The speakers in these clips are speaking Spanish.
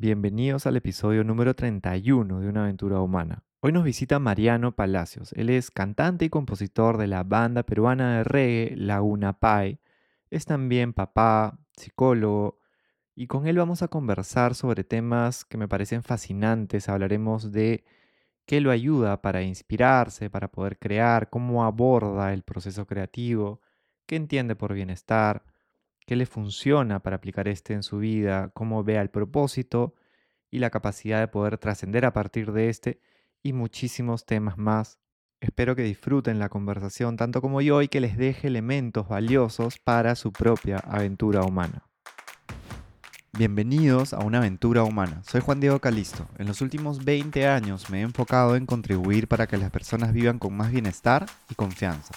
Bienvenidos al episodio número 31 de Una aventura humana. Hoy nos visita Mariano Palacios. Él es cantante y compositor de la banda peruana de reggae Laguna Pai. Es también papá, psicólogo, y con él vamos a conversar sobre temas que me parecen fascinantes. Hablaremos de qué lo ayuda para inspirarse, para poder crear, cómo aborda el proceso creativo, qué entiende por bienestar, qué le funciona para aplicar este en su vida, cómo vea el propósito y la capacidad de poder trascender a partir de este y muchísimos temas más. Espero que disfruten la conversación tanto como yo y que les deje elementos valiosos para su propia aventura humana. Bienvenidos a una aventura humana. Soy Juan Diego Calisto. En los últimos 20 años me he enfocado en contribuir para que las personas vivan con más bienestar y confianza.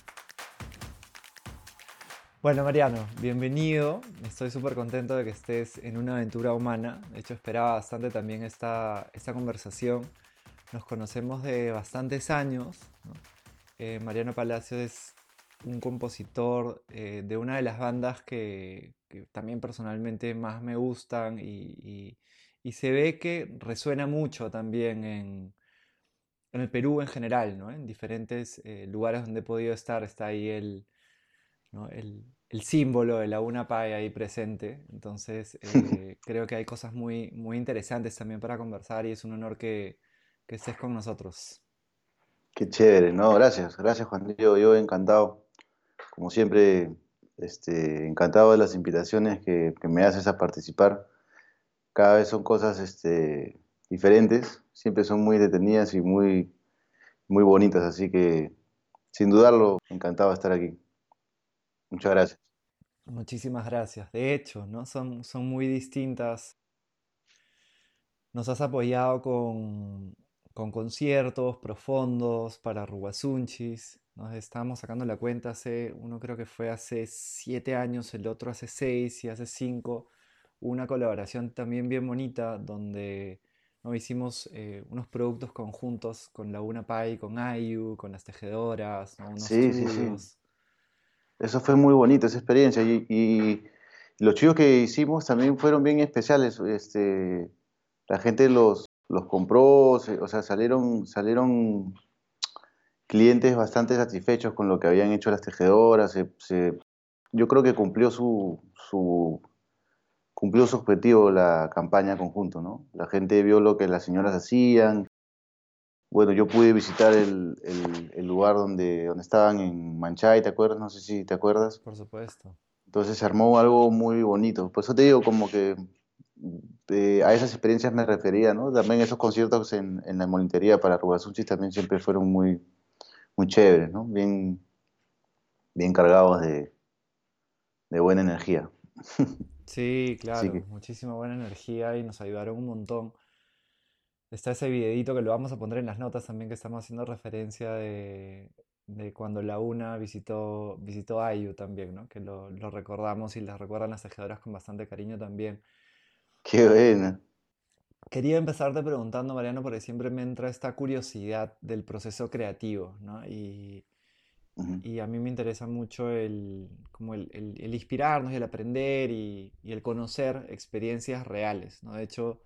Bueno, Mariano, bienvenido. Estoy súper contento de que estés en una aventura humana. De hecho, esperaba bastante también esta, esta conversación. Nos conocemos de bastantes años. Eh, Mariano Palacio es un compositor eh, de una de las bandas que, también personalmente más me gustan y, se ve que resuena mucho también en, el Perú en general, ¿no? en diferentes eh, lugares donde he podido estar. Está ahí el el, símbolo de la UNAPAI ahí presente. Entonces, eh, creo que hay cosas muy, muy interesantes también para conversar y es un honor que, estés con nosotros. Qué chévere, no, gracias, gracias Juan Diego, yo encantado, como siempre, este, encantado de las invitaciones que, me haces a participar. Cada vez son cosas este, diferentes, siempre son muy detenidas y muy, muy bonitas, así que sin dudarlo, encantado de estar aquí. Muchas gracias. Muchísimas gracias. De hecho, ¿no? son, son muy distintas. Nos has apoyado con, conciertos profundos para Rubasunchis. Nos estamos sacando la cuenta hace, uno creo que fue hace siete años, el otro hace seis y hace cinco. Una colaboración también bien bonita donde ¿no? hicimos eh, unos productos conjuntos con Laguna Pai, con Ayu, con las tejedoras, unos sí, sí, sí. Eso fue muy bonito, esa experiencia. Y, los chicos que hicimos también fueron bien especiales. Este, la gente los, los compró, o sea, salieron, salieron clientes bastante satisfechos con lo que habían hecho las tejedoras. yo creo que cumplió su, su, cumplió su objetivo la campaña conjunto, ¿no? La gente vio lo que las señoras hacían, bueno, yo pude visitar el, lugar donde, donde estaban en Manchay, ¿te acuerdas? No sé si te acuerdas. Por supuesto. Entonces se armó algo muy bonito. Por eso te digo, como que eh, a esas experiencias me refería, ¿no? También esos conciertos en, en la molintería para Rubasunchi también siempre fueron muy, muy chéveres, ¿no? Bien, bien cargados de, de buena energía. Sí, claro, muchísima buena energía y nos ayudaron un montón. Está ese videito que lo vamos a poner en las notas también que estamos haciendo referencia de, cuando la UNA visitó, visitó Ayu también, ¿no? Que lo, recordamos y las recuerdan las tejedoras con bastante cariño también. Qué buena. Quería empezarte preguntando, Mariano, porque siempre me entra esta curiosidad del proceso creativo, ¿no? Y, a mí me interesa mucho el, como el, inspirarnos y el aprender y, y, el conocer experiencias reales, ¿no? De hecho,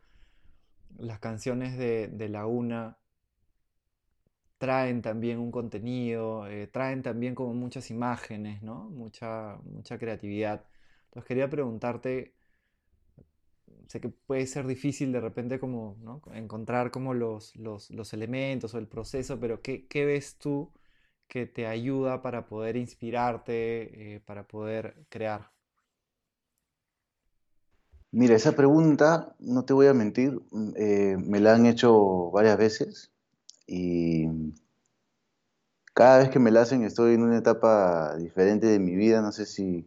las canciones de, de la UNA traen también un contenido, eh, traen también como muchas imágenes, ¿no? Mucha, mucha creatividad. Entonces quería preguntarte, sé que puede ser difícil de repente como ¿no? encontrar como los, los, los, elementos o el proceso, pero ¿qué, ¿qué, ves tú que te ayuda para poder inspirarte, eh, para poder crear? Mira, esa pregunta, no te voy a mentir, mm, eh, me la han hecho varias veces y cada vez que me la hacen estoy en una etapa diferente de mi vida, no sé si,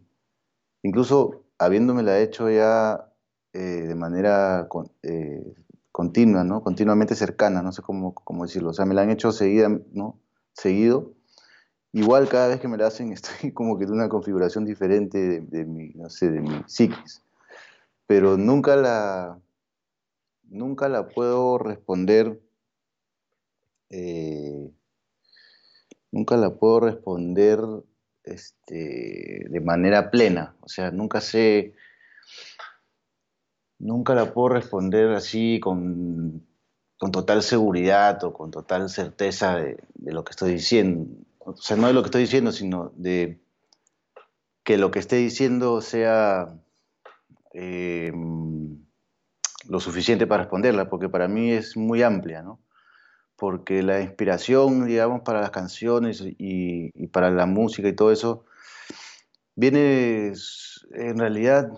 incluso habiéndome la hecho ya eh, de manera eh, continua, ¿no? Continuamente cercana, no sé cómo, cómo decirlo. O sea, me la han hecho seguida, ¿no? Seguido. Igual cada vez que me la hacen estoy como que en una configuración diferente de, mi, no sé, de mi psiquis. Pero nunca la, nunca la puedo responder, eh, nunca la puedo responder este, de manera plena. O sea, nunca sé nunca la puedo responder así con, total seguridad o con total certeza de, lo que estoy diciendo. O sea, no de lo que estoy diciendo, sino de que lo que esté diciendo sea eh, lo suficiente para responderla, porque para mí es muy amplia, ¿no? Porque la inspiración, digamos, para las canciones y, para la música y todo eso, viene en realidad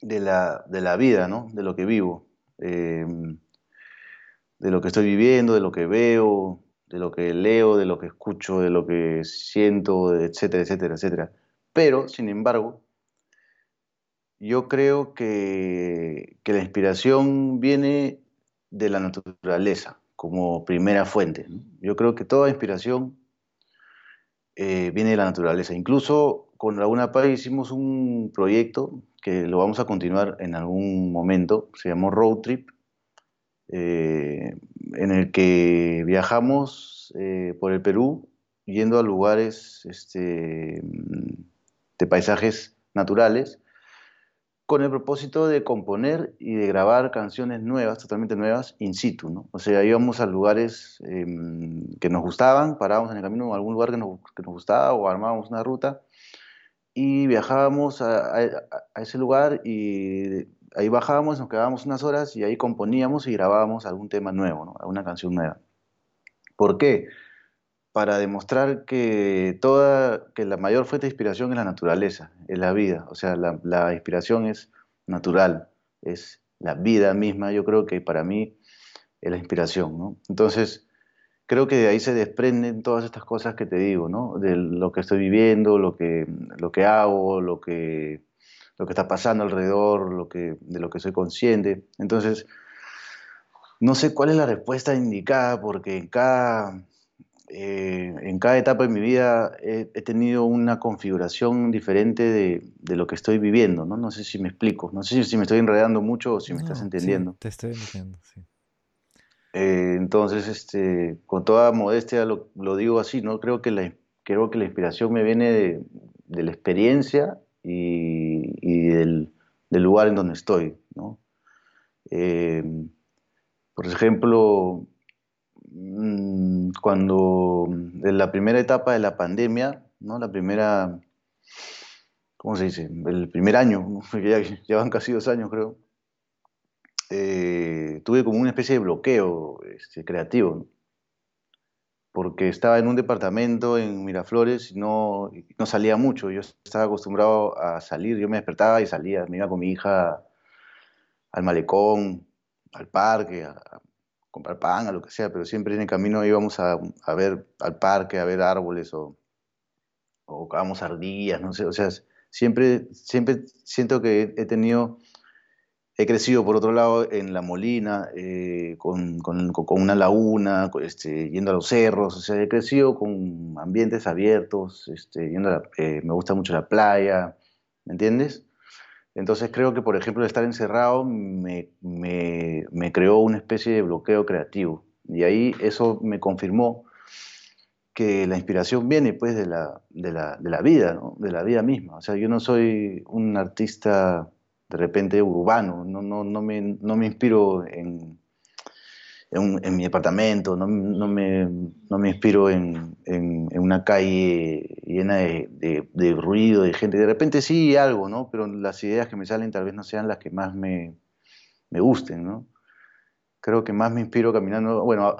de la, de la vida, ¿no? De lo que vivo, eh, de lo que estoy viviendo, de lo que veo, de lo que leo, de lo que escucho, de lo que siento, etcétera, etcétera, etcétera. Pero, sin embargo, yo creo que, la inspiración viene de la naturaleza como primera fuente. Yo creo que toda inspiración eh, viene de la naturaleza. Incluso con Laguna Paz hicimos un proyecto que lo vamos a continuar en algún momento, se llamó Road Trip, eh, en el que viajamos eh, por el Perú yendo a lugares este, de paisajes naturales con el propósito de componer y de grabar canciones nuevas, totalmente nuevas, in situ, ¿no? O sea, íbamos a lugares em, que nos gustaban, parábamos en el camino en algún lugar que nos, que nos gustaba o armábamos una ruta y viajábamos a, ese lugar y ahí bajábamos, nos quedábamos unas horas y ahí componíamos y grabábamos algún tema nuevo, ¿no? alguna canción nueva. ¿Por qué? Para demostrar que, toda, que la mayor fuente de inspiración es la naturaleza, es la vida, o sea, la, la inspiración es natural, es la vida misma, yo creo que para mí es la inspiración. ¿no? Entonces, creo que de ahí se desprenden todas estas cosas que te digo, ¿no? De lo que estoy viviendo, lo que, lo que hago, lo que, lo que está pasando alrededor, lo que, de lo que soy consciente. Entonces, no sé cuál es la respuesta indicada, porque en cada, eh, en cada etapa de mi vida he, tenido una configuración diferente de, de, lo que estoy viviendo, ¿no? No sé si me explico, no sé si me estoy enredando mucho o si me estás entendiendo. Sí, te estoy entendiendo, sí. Eh, entonces, este, con toda modestia lo, digo así, ¿no? Creo que la, creo que la inspiración me viene de, la experiencia y, del, lugar en donde estoy, ¿no? Eh, por ejemplo, cuando en la primera etapa de la pandemia, ¿no? La primera, ¿cómo se dice? El primer año, ya, van casi dos años creo eh, tuve como una especie de bloqueo este, creativo, porque estaba en un departamento en Miraflores y no, no salía mucho. Yo estaba acostumbrado a salir, yo me despertaba y salía, me iba con mi hija al malecón, al parque, a, comprar pan, a lo que sea, pero siempre en el camino íbamos a, a ver al parque, a ver árboles o, o ardillas, no sé, o sea, siempre, siempre siento que he tenido He crecido, por otro lado, en La Molina, eh, con, una laguna, este, yendo a los cerros, o sea, he crecido con ambientes abiertos, este, yendo eh, me gusta mucho la playa, ¿me entiendes? Entonces creo que, por ejemplo, estar encerrado me, creó una especie de bloqueo creativo. Y ahí eso me confirmó que la inspiración viene pues de la, de la, de la vida, ¿no? de la vida misma. O sea, yo no soy un artista de repente urbano, no, no, no, me, no me inspiro en, en, mi departamento, no, no, me, no me inspiro en, en, una calle llena de, de, ruido, de gente. De repente sí algo, ¿no? Pero las ideas que me salen tal vez no sean las que más me, me gusten, ¿no? Creo que más me inspiro caminando, bueno,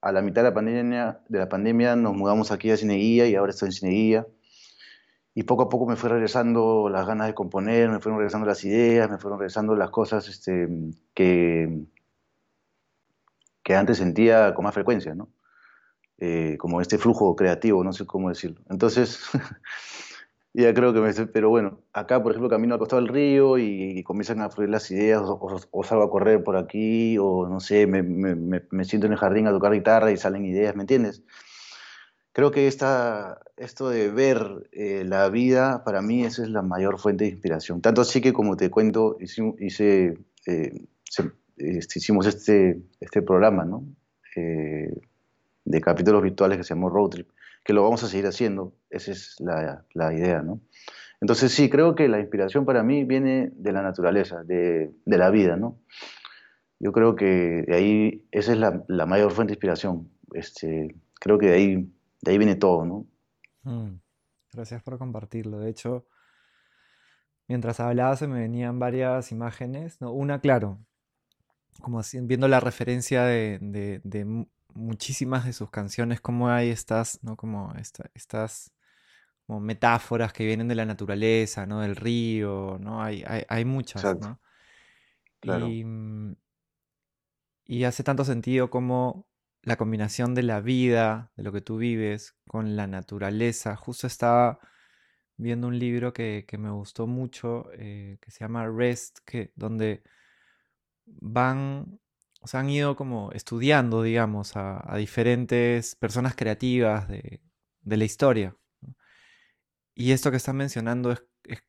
a, la mitad de la, pandemia, de la pandemia nos mudamos aquí a Cineguía y ahora estoy en Cineguía y poco a poco me fue regresando las ganas de componer, me fueron regresando las ideas, me fueron regresando las cosas este, que, que antes sentía con más frecuencia, ¿no? Eh, como este flujo creativo, no sé cómo decirlo. Entonces, Ya creo que me... Pero bueno, acá, por ejemplo, camino al costado del río y, comienzan a fluir las ideas, o, salgo a correr por aquí, o no sé, me, me, siento en el jardín a tocar guitarra y salen ideas, ¿me entiendes? Creo que esta, esto de ver eh, la vida, para mí, esa es la mayor fuente de inspiración. Tanto así que, como te cuento, hice, eh, este, hicimos este, este programa, ¿no? Eh, de capítulos virtuales que se llamó Road Trip que lo vamos a seguir haciendo. Esa es la, la idea, ¿no? Entonces sí, creo que la inspiración para mí viene de la naturaleza, de, de la vida, ¿no? Yo creo que de ahí, esa es la, la, mayor fuente de inspiración. Este, creo que de ahí, de ahí viene todo, ¿no? Mm, gracias por compartirlo. De hecho, mientras hablaba se me venían varias imágenes. ¿no? Una, claro, como así, viendo la referencia de, de, de muchísimas de sus canciones, como hay estas, ¿no? Como estas como metáforas que vienen de la naturaleza, ¿no? Del río, ¿no? Hay, hay, muchas, ¿no? Y, mm, y hace tanto sentido como la combinación de la vida, de lo que tú vives, con la naturaleza. Justo estaba viendo un libro que, me gustó mucho, eh, que se llama Rest, que, donde van o sea, han ido como estudiando, digamos, a, diferentes personas creativas de, la historia. Y esto que están mencionando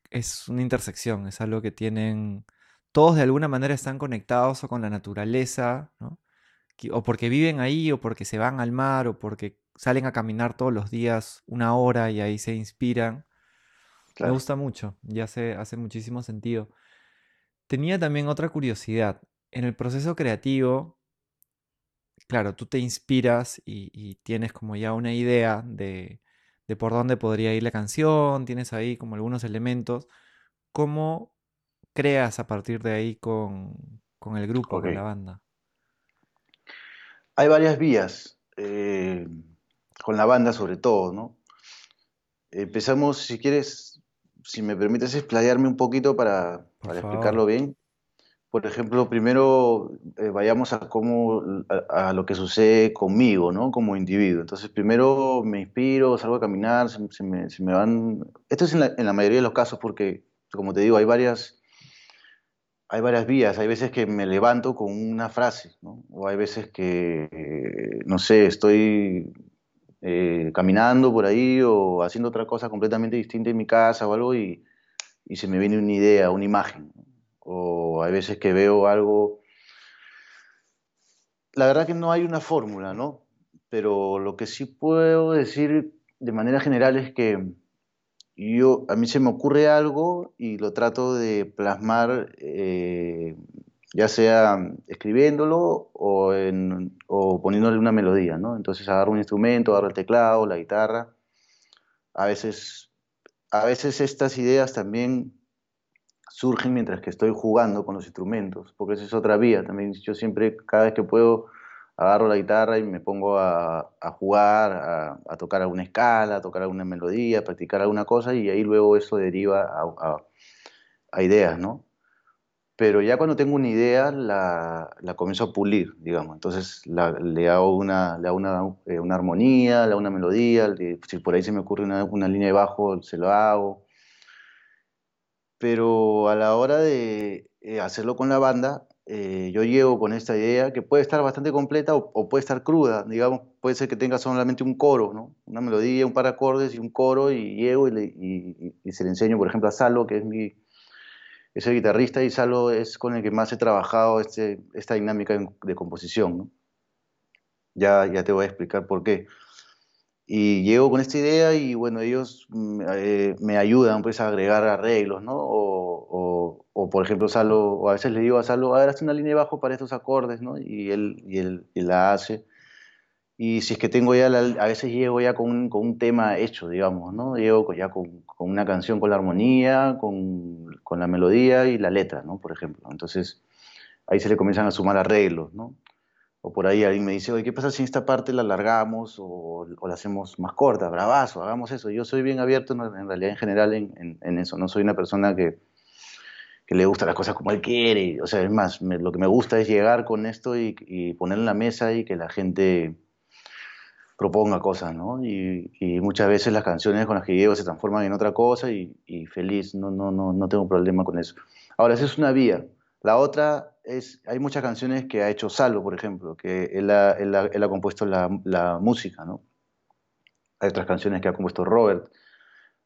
es, una intersección, es algo que tienen, todos de alguna manera están conectados o con la naturaleza, ¿no? o porque viven ahí, o porque se van al mar, o porque salen a caminar todos los días una hora y ahí se inspiran. Me gusta mucho y hace, hace muchísimo sentido. Tenía también otra curiosidad en el proceso creativo, claro, tú te inspiras y, tienes como ya una idea de, por dónde podría ir la canción, tienes ahí como algunos elementos. ¿Cómo creas a partir de ahí con, el grupo, con la banda? Hay varias vías, eh, con la banda sobre todo, ¿no? Empezamos, si quieres, si me permites explayarme un poquito para, para explicarlo bien por ejemplo, primero eh, vayamos a cómo a, lo que sucede conmigo, ¿no? Como individuo. Entonces, primero me inspiro, salgo a caminar, se, me, van. Esto es en la, mayoría de los casos porque, como te digo, hay varias hay varias vías. Hay veces que me levanto con una frase, ¿no? O hay veces que, no sé, estoy eh, caminando por ahí o haciendo otra cosa completamente distinta en mi casa o algo y, y se me viene una idea, una imagen. O hay veces que veo algo... La verdad que no hay una fórmula, ¿no? Pero lo que sí puedo decir de manera general es que yo, a mí se me ocurre algo y lo trato de plasmar, eh, ya sea escribiéndolo o, o poniéndole una melodía, ¿no? Entonces agarro un instrumento, agarro el teclado, la guitarra. A veces, a veces estas ideas también surgen mientras que estoy jugando con los instrumentos, porque esa es otra vía. También yo siempre, cada vez que puedo, agarro la guitarra y me pongo a, jugar, a, tocar alguna escala, a tocar alguna melodía, a practicar alguna cosa y ahí luego eso deriva a, ideas, ¿no? Pero ya cuando tengo una idea la, comienzo a pulir, digamos. Entonces le hago, una, le una, eh, una, armonía, le hago una melodía, si por ahí se me ocurre una, una línea de bajo, se lo hago pero a la hora de eh, hacerlo con la banda, eh, yo llego con esta idea que puede estar bastante completa o, puede estar cruda, digamos, puede ser que tenga solamente un coro, ¿no? una melodía, un par de acordes y un coro, y llego y, se le enseño, por ejemplo, a Salo, que es mi es el guitarrista, y Salo es con el que más he trabajado este, esta dinámica de composición. ¿no? Ya, ya te voy a explicar por qué. Y llego con esta idea y bueno, ellos mm, eh, me ayudan pues a agregar arreglos, ¿no? O, o, por ejemplo, Salo, o a veces le digo a Salo, a ver, hazte una línea de bajo para estos acordes, ¿no? Y él, y él, la hace. Y si es que tengo ya, a veces llego ya con con un, tema hecho, digamos, ¿no? Llego ya con, con una canción con la armonía, con, con, la melodía y la letra, ¿no? Por ejemplo. Entonces, ahí se le comienzan a sumar arreglos, ¿no? O por ahí alguien me dice, oye, ¿qué pasa si esta parte la alargamos o, la hacemos más corta, bravazo, hagamos eso? Yo soy bien abierto en realidad en general en, eso, no soy una persona que, le gusta las cosas como él quiere, o sea, es más, lo que me gusta es llegar con esto y, poner en la mesa y que la gente proponga cosas, ¿no? Y, muchas veces las canciones con las que llego se transforman en otra cosa y, feliz, no, no, no, no tengo problema con eso. Ahora, esa es una vía. La otra es, hay muchas canciones que ha hecho Salo, por ejemplo, que él ha, él ha, compuesto la, la, música, ¿no? Hay otras canciones que ha compuesto Robert.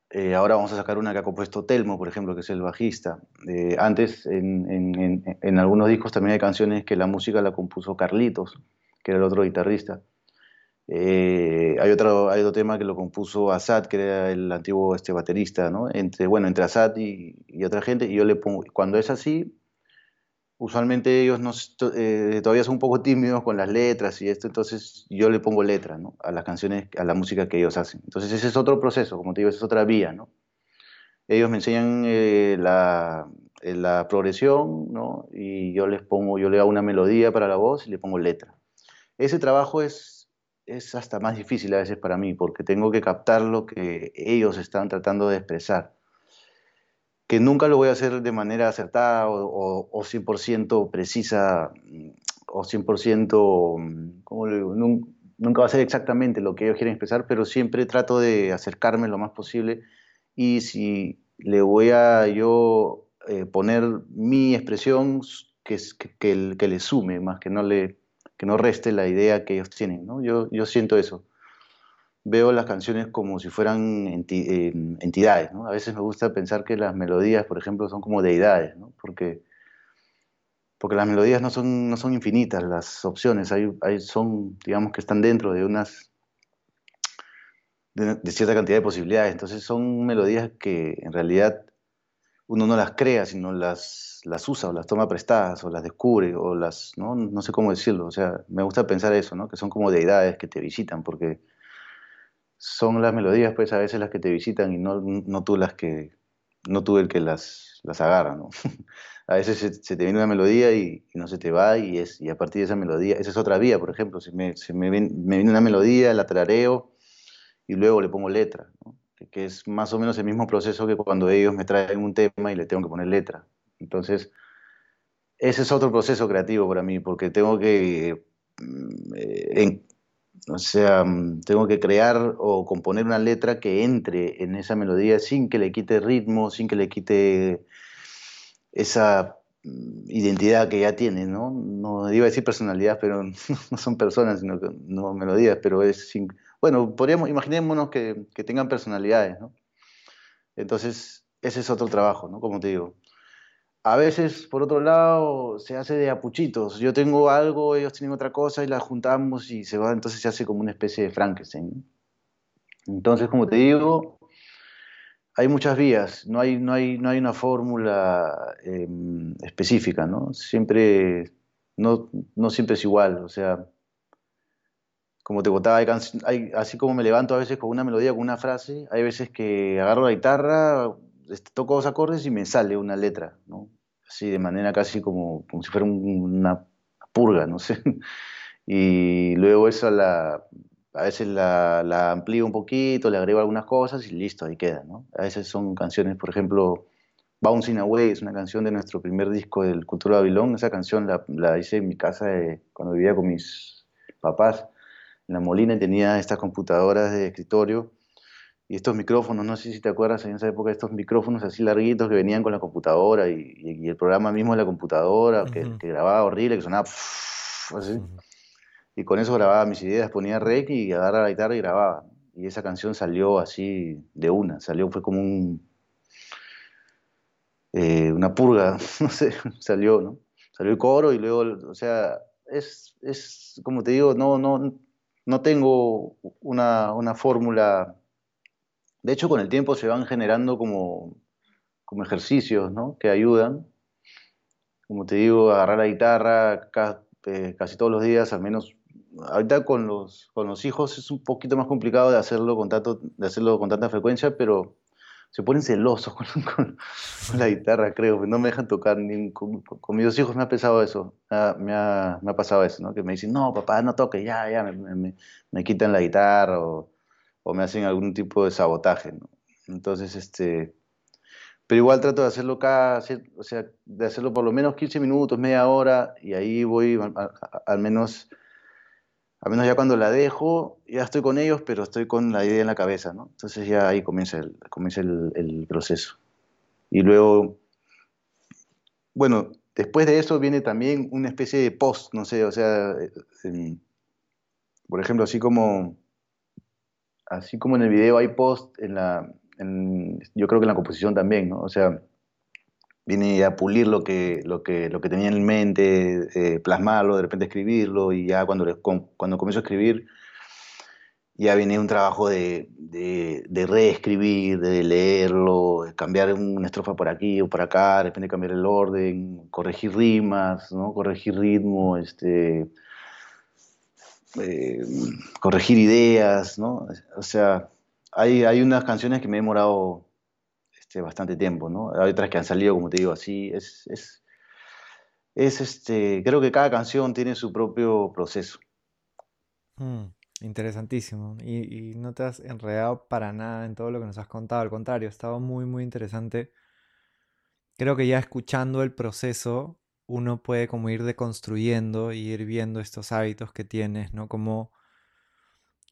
Eh, ahora vamos a sacar una que ha compuesto Telmo, por ejemplo, que es el bajista. Eh, antes, en, en, en, algunos discos también hay canciones que la música la compuso Carlitos, que era el otro guitarrista. Eh, hay, otro, hay otro tema que lo compuso Asad, que era el antiguo este, baterista, ¿no? Entre, bueno, entre Asad y, y, otra gente, y yo le pongo, cuando es así, usualmente ellos no, eh, todavía son un poco tímidos con las letras y esto, entonces yo le pongo letra a las canciones, a la música que ellos hacen. Entonces ese es otro proceso, como te digo, esa es otra vía. ¿no? Ellos me enseñan eh, la, eh, la, progresión ¿no? y yo les pongo, yo le hago una melodía para la voz y le pongo letra. Ese trabajo es, es hasta más difícil a veces para mí porque tengo que captar lo que ellos están tratando de expresar que nunca lo voy a hacer de manera acertada o, o, 100% precisa o 100%, ¿cómo le digo? Nunca va a ser exactamente lo que ellos quieren expresar, pero siempre trato de acercarme lo más posible y si le voy a yo eh, poner mi expresión que, que, que, le sume más que no le que no reste la idea que ellos tienen, ¿no? Yo, yo siento eso veo las canciones como si fueran entidades. ¿no? A veces me gusta pensar que las melodías, por ejemplo, son como deidades, ¿no? porque, porque las melodías no son, no son infinitas, las opciones hay, hay, son, digamos, que están dentro de unas cierta cantidad de posibilidades. Entonces son melodías que en realidad uno no las crea, sino las, las usa o las toma prestadas o las descubre o las, ¿no? no sé cómo decirlo. O sea, me gusta pensar eso, ¿no? que son como deidades que te visitan porque son las melodías, pues a veces las que te visitan y no, no tú las que, no tú el que las, las agarra, ¿no? a veces se, te viene una melodía y, no se te va y, es, y a partir de esa melodía, esa es otra vía, por ejemplo, si me, me, viene, una melodía, la tarareo y luego le pongo letra, que es más o menos el mismo proceso que cuando ellos me traen un tema y le tengo que poner letra. Entonces, ese es otro proceso creativo para mí, porque tengo que mm, eh, o sea, mm, tengo que crear o componer una letra que entre en esa melodía sin que le quite ritmo, sin que le quite esa mm, identidad que ya tiene, ¿no? No iba a decir personalidad, pero no son personas, sino que, no melodías, pero es... bueno, podríamos, imaginémonos que, que tengan personalidades, ¿no? Entonces, ese es otro trabajo, ¿no? Como te digo. A veces, por otro lado, se hace de apuchitos. Yo tengo algo, ellos tienen otra cosa y la juntamos y se va, entonces se hace como una especie de Frankenstein. Entonces, como te digo, hay muchas vías, no hay, no hay, no hay una fórmula em, específica, ¿no? Siempre, no, no siempre es igual, o sea, como te contaba, hay, así como me levanto a veces con una melodía, con una frase, hay veces que agarro la guitarra, toco dos acordes y me sale una letra, ¿no? Así de manera casi como, como si fuera una purga, no sé. Y luego eso la, a veces la, la, amplío un poquito, le agrego algunas cosas y listo, ahí queda, ¿no? A veces son canciones, por ejemplo, Bouncing Away es una canción de nuestro primer disco del Cultura Babilón. Esa canción la, hice en mi casa cuando vivía con mis papás en La Molina y tenía estas computadoras de escritorio y estos micrófonos, no sé si te acuerdas en esa época, estos micrófonos así larguitos que venían con la computadora y, el programa mismo de la computadora, que, grababa horrible, que sonaba así. Y con eso grababa mis ideas, ponía rec y agarraba la guitarra y grababa. Y esa canción salió así de una, salió, fue como un, eh, una purga, no sé, salió, ¿no? Salió el coro y luego, o sea, es, es como te digo, no, no, no tengo una, una fórmula de hecho, con el tiempo se van generando como, como ejercicios ¿no? que ayudan. Como te digo, agarrar la guitarra eh, casi todos los días, al menos ahorita con los, con los hijos es un poquito más complicado de hacerlo con, tanto, de hacerlo con tanta frecuencia, pero se ponen celosos con, la guitarra, creo, no me dejan tocar. Ni, con, mis dos hijos me ha pesado eso, me ha, pasado eso, ¿no? que me dicen, no, papá, no toques, ya, ya, me, quitan la guitarra o me hacen algún tipo de sabotaje. Entonces, este, pero igual trato de hacerlo cada, o sea, de hacerlo por lo menos 15 minutos, media hora, y ahí voy al menos a menos ya cuando la dejo, ya estoy con ellos, pero estoy con la idea en la cabeza, ¿no? Entonces ya ahí comienza el, comienza el, proceso. Y luego, bueno, después de eso viene también una especie de post, no sé, o sea, por ejemplo, así como, así como en el video hay post, en la, yo creo que en la composición también, ¿no? O sea, viene a pulir lo que, lo que, lo que tenía en mente, eh, plasmarlo, de repente escribirlo, y ya cuando, cuando comienzo a escribir, ya viene un trabajo de, de, reescribir, de leerlo, cambiar una estrofa por aquí o por acá, de repente cambiar el orden, corregir rimas, ¿no? corregir ritmo, este, eh, corregir ideas, ¿no? O sea, hay, hay unas canciones que me he demorado este, bastante tiempo, ¿no? Hay otras que han salido, como te digo, así. Es, es, es este, creo que cada canción tiene su propio proceso. Mm, interesantísimo. Y, no te has enredado para nada en todo lo que nos has contado. Al contrario, estaba muy, muy interesante. Creo que ya escuchando el proceso, uno puede como ir deconstruyendo y ir viendo estos hábitos que tienes, ¿no? Como,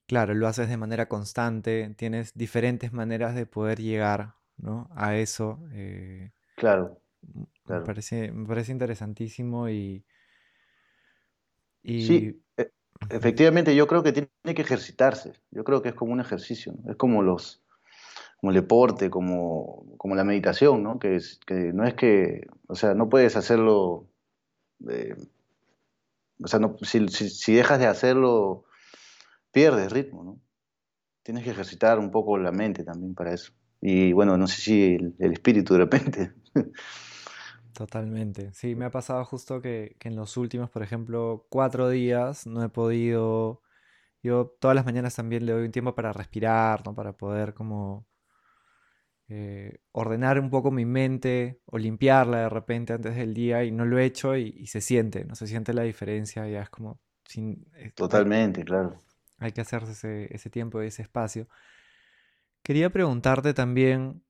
claro, lo haces de manera constante, tienes diferentes maneras de poder llegar ¿no? A eso. Eh, claro, Me, parece, me parece interesantísimo y... Sí, e, efectivamente yo creo que tiene que ejercitarse. Yo creo que es como un ejercicio, es como los como el deporte, como, como la meditación, ¿no? Que, es, que no es que, o sea, no puedes hacerlo, eh, o sea, no, si, si, dejas de hacerlo, pierdes ritmo, ¿no? Tienes que ejercitar un poco la mente también para eso. Y bueno, no sé si el, espíritu de repente. Totalmente. Sí, me ha pasado justo que, en los últimos, por ejemplo, cuatro días no he podido. Yo todas las mañanas también le doy un tiempo para respirar, ¿no? Para poder como eh, ordenar un poco mi mente o limpiarla de repente antes del día y no lo he hecho y, se siente, no se siente la diferencia, ya es como sin... Eh, Totalmente, claro. Hay que hacerse ese, ese tiempo y ese espacio. Quería preguntarte también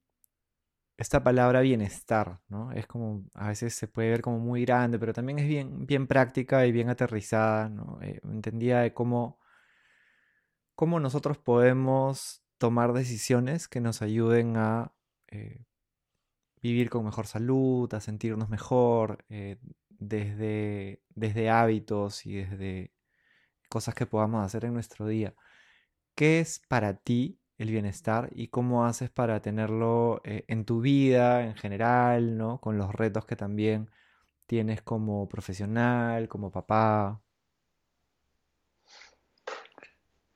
esta palabra bienestar, ¿no? Es como, a veces se puede ver como muy grande, pero también es bien, bien práctica y bien aterrizada, ¿no? Eh, entendía de cómo, cómo nosotros podemos tomar decisiones que nos ayuden a eh, vivir con mejor salud, a sentirnos mejor, eh, desde, desde hábitos y desde cosas que podamos hacer en nuestro día. ¿Qué es para ti el bienestar y cómo haces para tenerlo eh, en tu vida en general, ¿no? Con los retos que también tienes como profesional, como papá.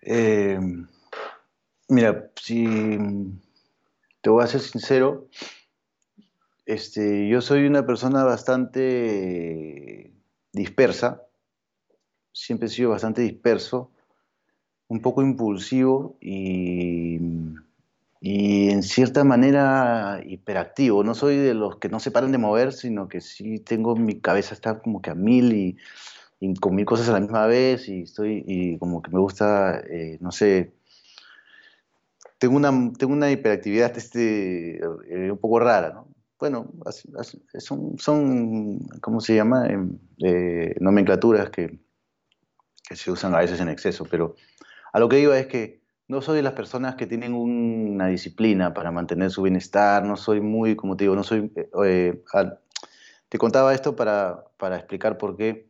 Em, mira, si te voy a ser sincero, este, yo soy una persona bastante dispersa, siempre he sido bastante disperso un poco impulsivo y, en cierta manera hiperactivo. No soy de los que no se paran de mover, sino que sí tengo mi cabeza está como que a mil y, con mil cosas a la misma vez y estoy y como que me gusta, eh, no sé, tengo una, tengo una hiperactividad este, eh, un poco rara, ¿no? Bueno, son, son, ¿cómo se llama? Em, eh, nomenclaturas que, que se usan a veces en exceso, pero a lo que digo es que no soy de las personas que tienen una disciplina para mantener su bienestar, no soy muy, como te digo, no soy... Eh, eh, te contaba esto para, para explicar por qué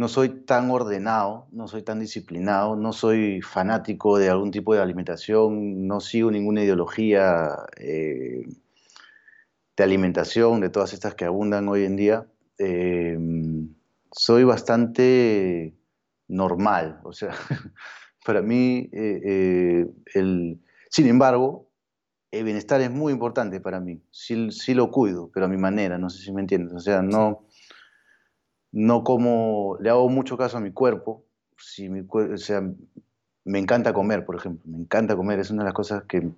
no soy tan ordenado, no soy tan disciplinado, no soy fanático de algún tipo de alimentación, no sigo ninguna ideología eh, de alimentación, de todas estas que abundan hoy en día. soy bastante normal, o sea, para mí, eh, eh, el, sin embargo, el bienestar es muy importante para mí. Sí, sí, lo cuido, pero a mi manera, no sé si me entiendes. O sea, no, no como, le hago mucho caso a mi cuerpo. Si me encanta comer, por ejemplo. Me encanta comer, es una de las cosas que...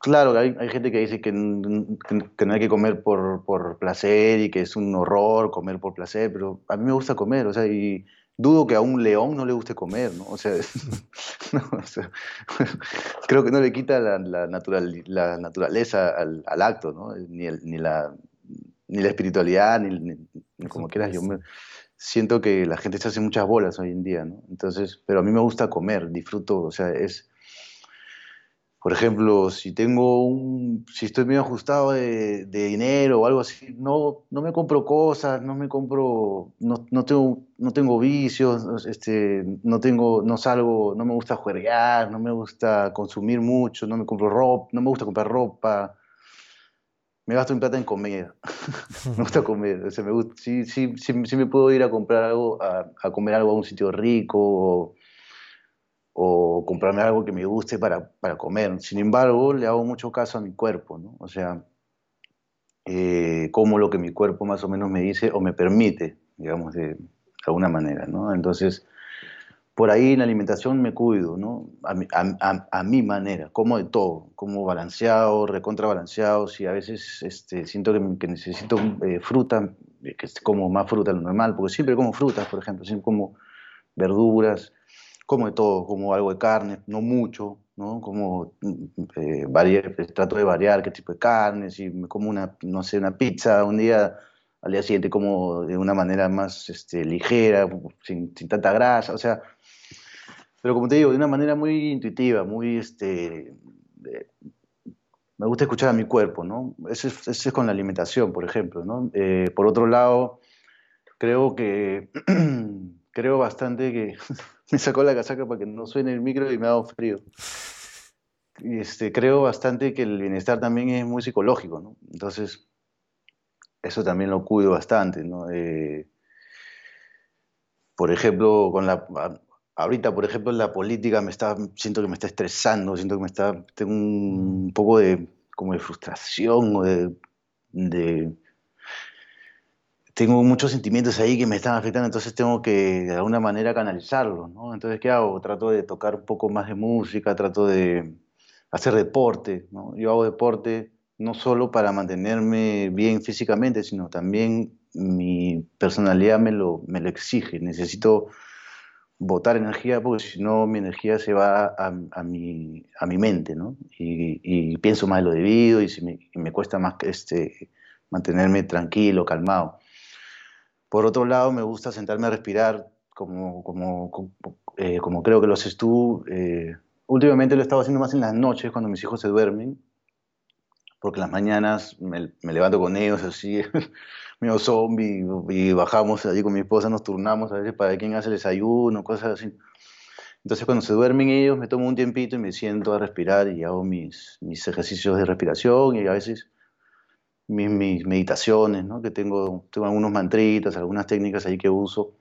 Claro, hay, gente que dice que, no hay que comer por, por placer y que es un horror comer por placer, pero a mí me gusta comer, o sea, y dudo que a un león no le guste comer, ¿no? O sea, creo que no le quita la, la naturaleza al, acto, ¿no? Ni, ni, la, ni la espiritualidad, ni, como quieras. Yo siento que la gente se hace muchas bolas hoy en día, ¿no? Entonces, pero a mí me gusta comer, disfruto, o sea, es, por ejemplo, si tengo un, si estoy medio ajustado de, dinero o algo así, no, no me compro cosas, no me compro, no, no tengo, no tengo vicios, este, no tengo, no salgo, no me gusta jueguear, no me gusta consumir mucho, no me compro ropa, no me gusta comprar ropa, me gasto mi plata en comer, me gusta comer, o sea, me gusta, sí, sí, sí, me puedo ir a comprar algo, a, a comer algo a un sitio rico, o, o comprarme algo que me guste para, para, comer. Sin embargo, le hago mucho caso a mi cuerpo, ¿no? O sea, eh, como lo que mi cuerpo más o menos me dice o me permite, digamos, de, alguna manera, ¿no? Entonces, por ahí en la alimentación me cuido, ¿no? A mi, a, mi manera, como de todo, como balanceado, recontra balanceado, si a veces este, siento que, necesito eh, fruta, que como más fruta de lo normal, porque siempre como frutas, por ejemplo, siempre como verduras, como de todo, como algo de carne, no mucho, ¿no? Como eh, variar, trato de variar qué tipo de carne, si me como una, no sé, una pizza un día, al día siguiente como de una manera más este, ligera, sin, sin, tanta grasa, o sea, pero como te digo, de una manera muy intuitiva, muy, este, me gusta escuchar a mi cuerpo, ¿no? Eso es, es con la alimentación, por ejemplo, ¿no? Eh, por otro lado, creo que, creo bastante que me sacó la casaca para que no suene el micro y me ha dado frío. Este, creo bastante que el bienestar también es muy psicológico, ¿no? Entonces, eso también lo cuido bastante, ¿no? Eh, por ejemplo, con la, ahorita, por ejemplo, la política me está, siento que me está estresando, siento que me está, tengo un, poco de, como de frustración o de tengo muchos sentimientos ahí que me están afectando, entonces tengo que de alguna manera canalizarlos, ¿no? Entonces, ¿qué hago? Trato de tocar un poco más de música, trato de hacer deporte, ¿no? Yo hago deporte no solo para mantenerme bien físicamente, sino también mi personalidad me lo, me lo exige. Necesito botar energía porque si no mi energía se va a, a, mi, a mi mente, ¿no? Y, y, pienso más de lo debido y, me, y me cuesta más este, mantenerme tranquilo, calmado. Por otro lado, me gusta sentarme a respirar, como, como, como, eh, creo que lo haces tú. Eh, últimamente lo he estado haciendo más en las noches, cuando mis hijos se duermen, porque las mañanas me, levanto con ellos así, medio zombie, y bajamos allí con mi esposa, nos turnamos a veces para quién hace el desayuno, cosas así. Entonces cuando se duermen ellos, me tomo un tiempito y me siento a respirar y hago mis, mis ejercicios de respiración y a veces mis, meditaciones, ¿no? que tengo, tengo algunos mantritas, algunas técnicas ahí que uso.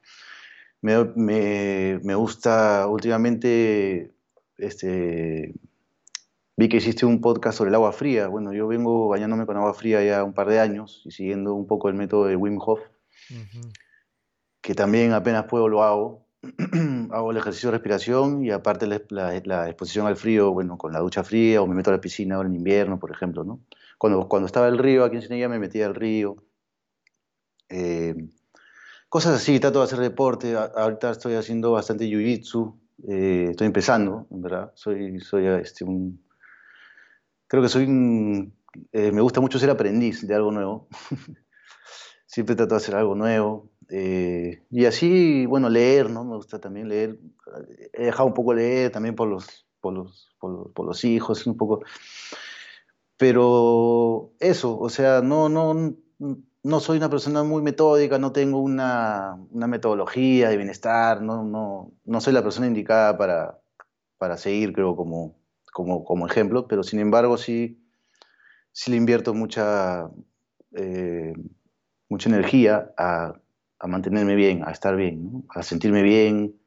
Me, me, me, gusta últimamente, este, vi que hiciste un podcast sobre el agua fría. Bueno, yo vengo bañándome con agua fría ya un par de años y siguiendo un poco el método de Wim Hof, que también apenas puedo lo hago. hago el ejercicio de respiración y aparte la, la, la, exposición al frío, bueno, con la ducha fría o me meto a la piscina ahora en invierno, por ejemplo, ¿no? Cuando, cuando estaba el río, aquí en Sinella me metía al río. Eh, cosas así, trato de hacer deporte. ahorita estoy haciendo bastante jiu-jitsu. Eh, estoy empezando, verdad. Soy, soy este, un. Creo que soy un. Eh, me gusta mucho ser aprendiz de algo nuevo. Siempre trato de hacer algo nuevo. y así, bueno, leer, ¿no? Me gusta también leer. He dejado un poco leer también por los, por los, por por los hijos, un poco. Pero eso, o sea, no, no, no soy una persona muy metódica, no tengo una, una metodología de bienestar, no, no, no, soy la persona indicada para, para seguir, creo, como, como, como, ejemplo, pero sin embargo sí, sí le invierto mucha, eh, mucha energía a, a, mantenerme bien, a estar bien, a sentirme bien,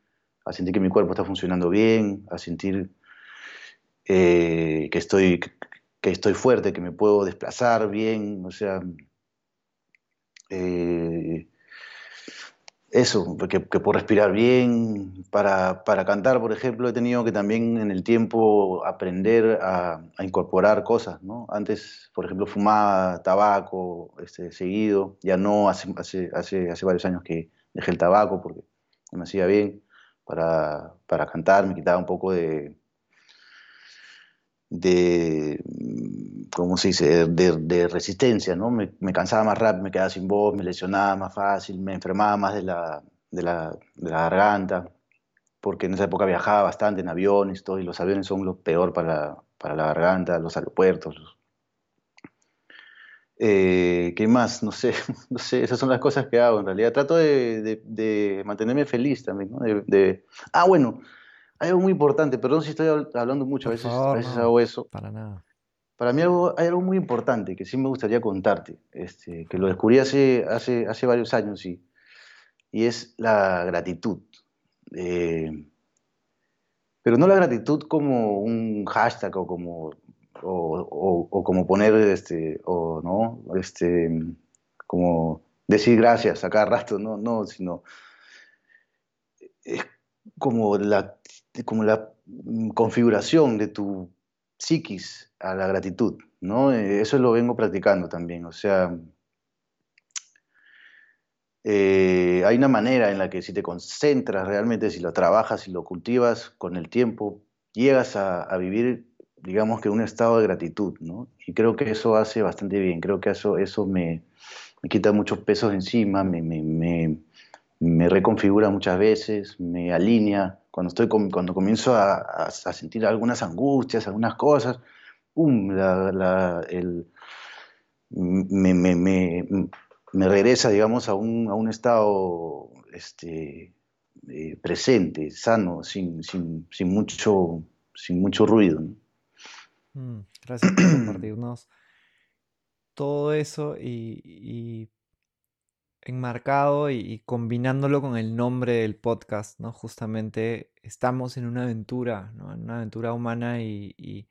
a sentir que mi cuerpo está funcionando bien, a sentir eh, que estoy que estoy fuerte, que me puedo desplazar bien, o sea, eh, eso, que, puedo respirar bien. Para, para, cantar, por ejemplo, he tenido que también en el tiempo aprender a, incorporar cosas, ¿no? Antes, por ejemplo, fumaba tabaco este, seguido, ya no, hace, hace, hace, hace varios años que dejé el tabaco porque no me hacía bien. Para, para cantar me quitaba un poco de ¿cómo se dice?, de, resistencia, ¿no? Me, cansaba más rápido, me quedaba sin voz, me lesionaba más fácil, me enfermaba más de la, de la, garganta, porque en esa época viajaba bastante en aviones todo, y los aviones son lo peor para, para la garganta, los aeropuertos. Eh, ¿Qué más? No sé, no sé, esas son las cosas que hago en realidad. Trato de, mantenerme feliz también, ¿no? De, ah, bueno, hay algo muy importante, perdón si estoy hablando mucho, a veces, a veces hago eso. Para nada. Para mí hay algo muy importante que sí me gustaría contarte, este, que lo descubrí hace, varios años y, es la gratitud. Eh, pero no la gratitud como un hashtag o como, poner, este, o no, este, como decir gracias a cada rato, no, no, sino es como la configuración de tu psiquis a la gratitud, ¿no? Eh, eso lo vengo practicando también, o sea, eh, hay una manera en la que si te concentras realmente, si lo trabajas, si lo cultivas con el tiempo, llegas a, vivir, digamos que un estado de gratitud, ¿no? Y creo que eso hace bastante bien, creo que eso, eso me, quita muchos pesos encima, me, reconfigura muchas veces, me alinea, cuando, estoy, cuando comienzo a, sentir algunas angustias, algunas cosas, me, regresa, digamos, a un, estado este, eh, presente, sano, sin, mucho, sin mucho ruido. Mm, gracias por compartirnos todo eso y enmarcado y, combinándolo con el nombre del podcast, ¿no? Justamente estamos en una aventura, ¿no? En una aventura humana y,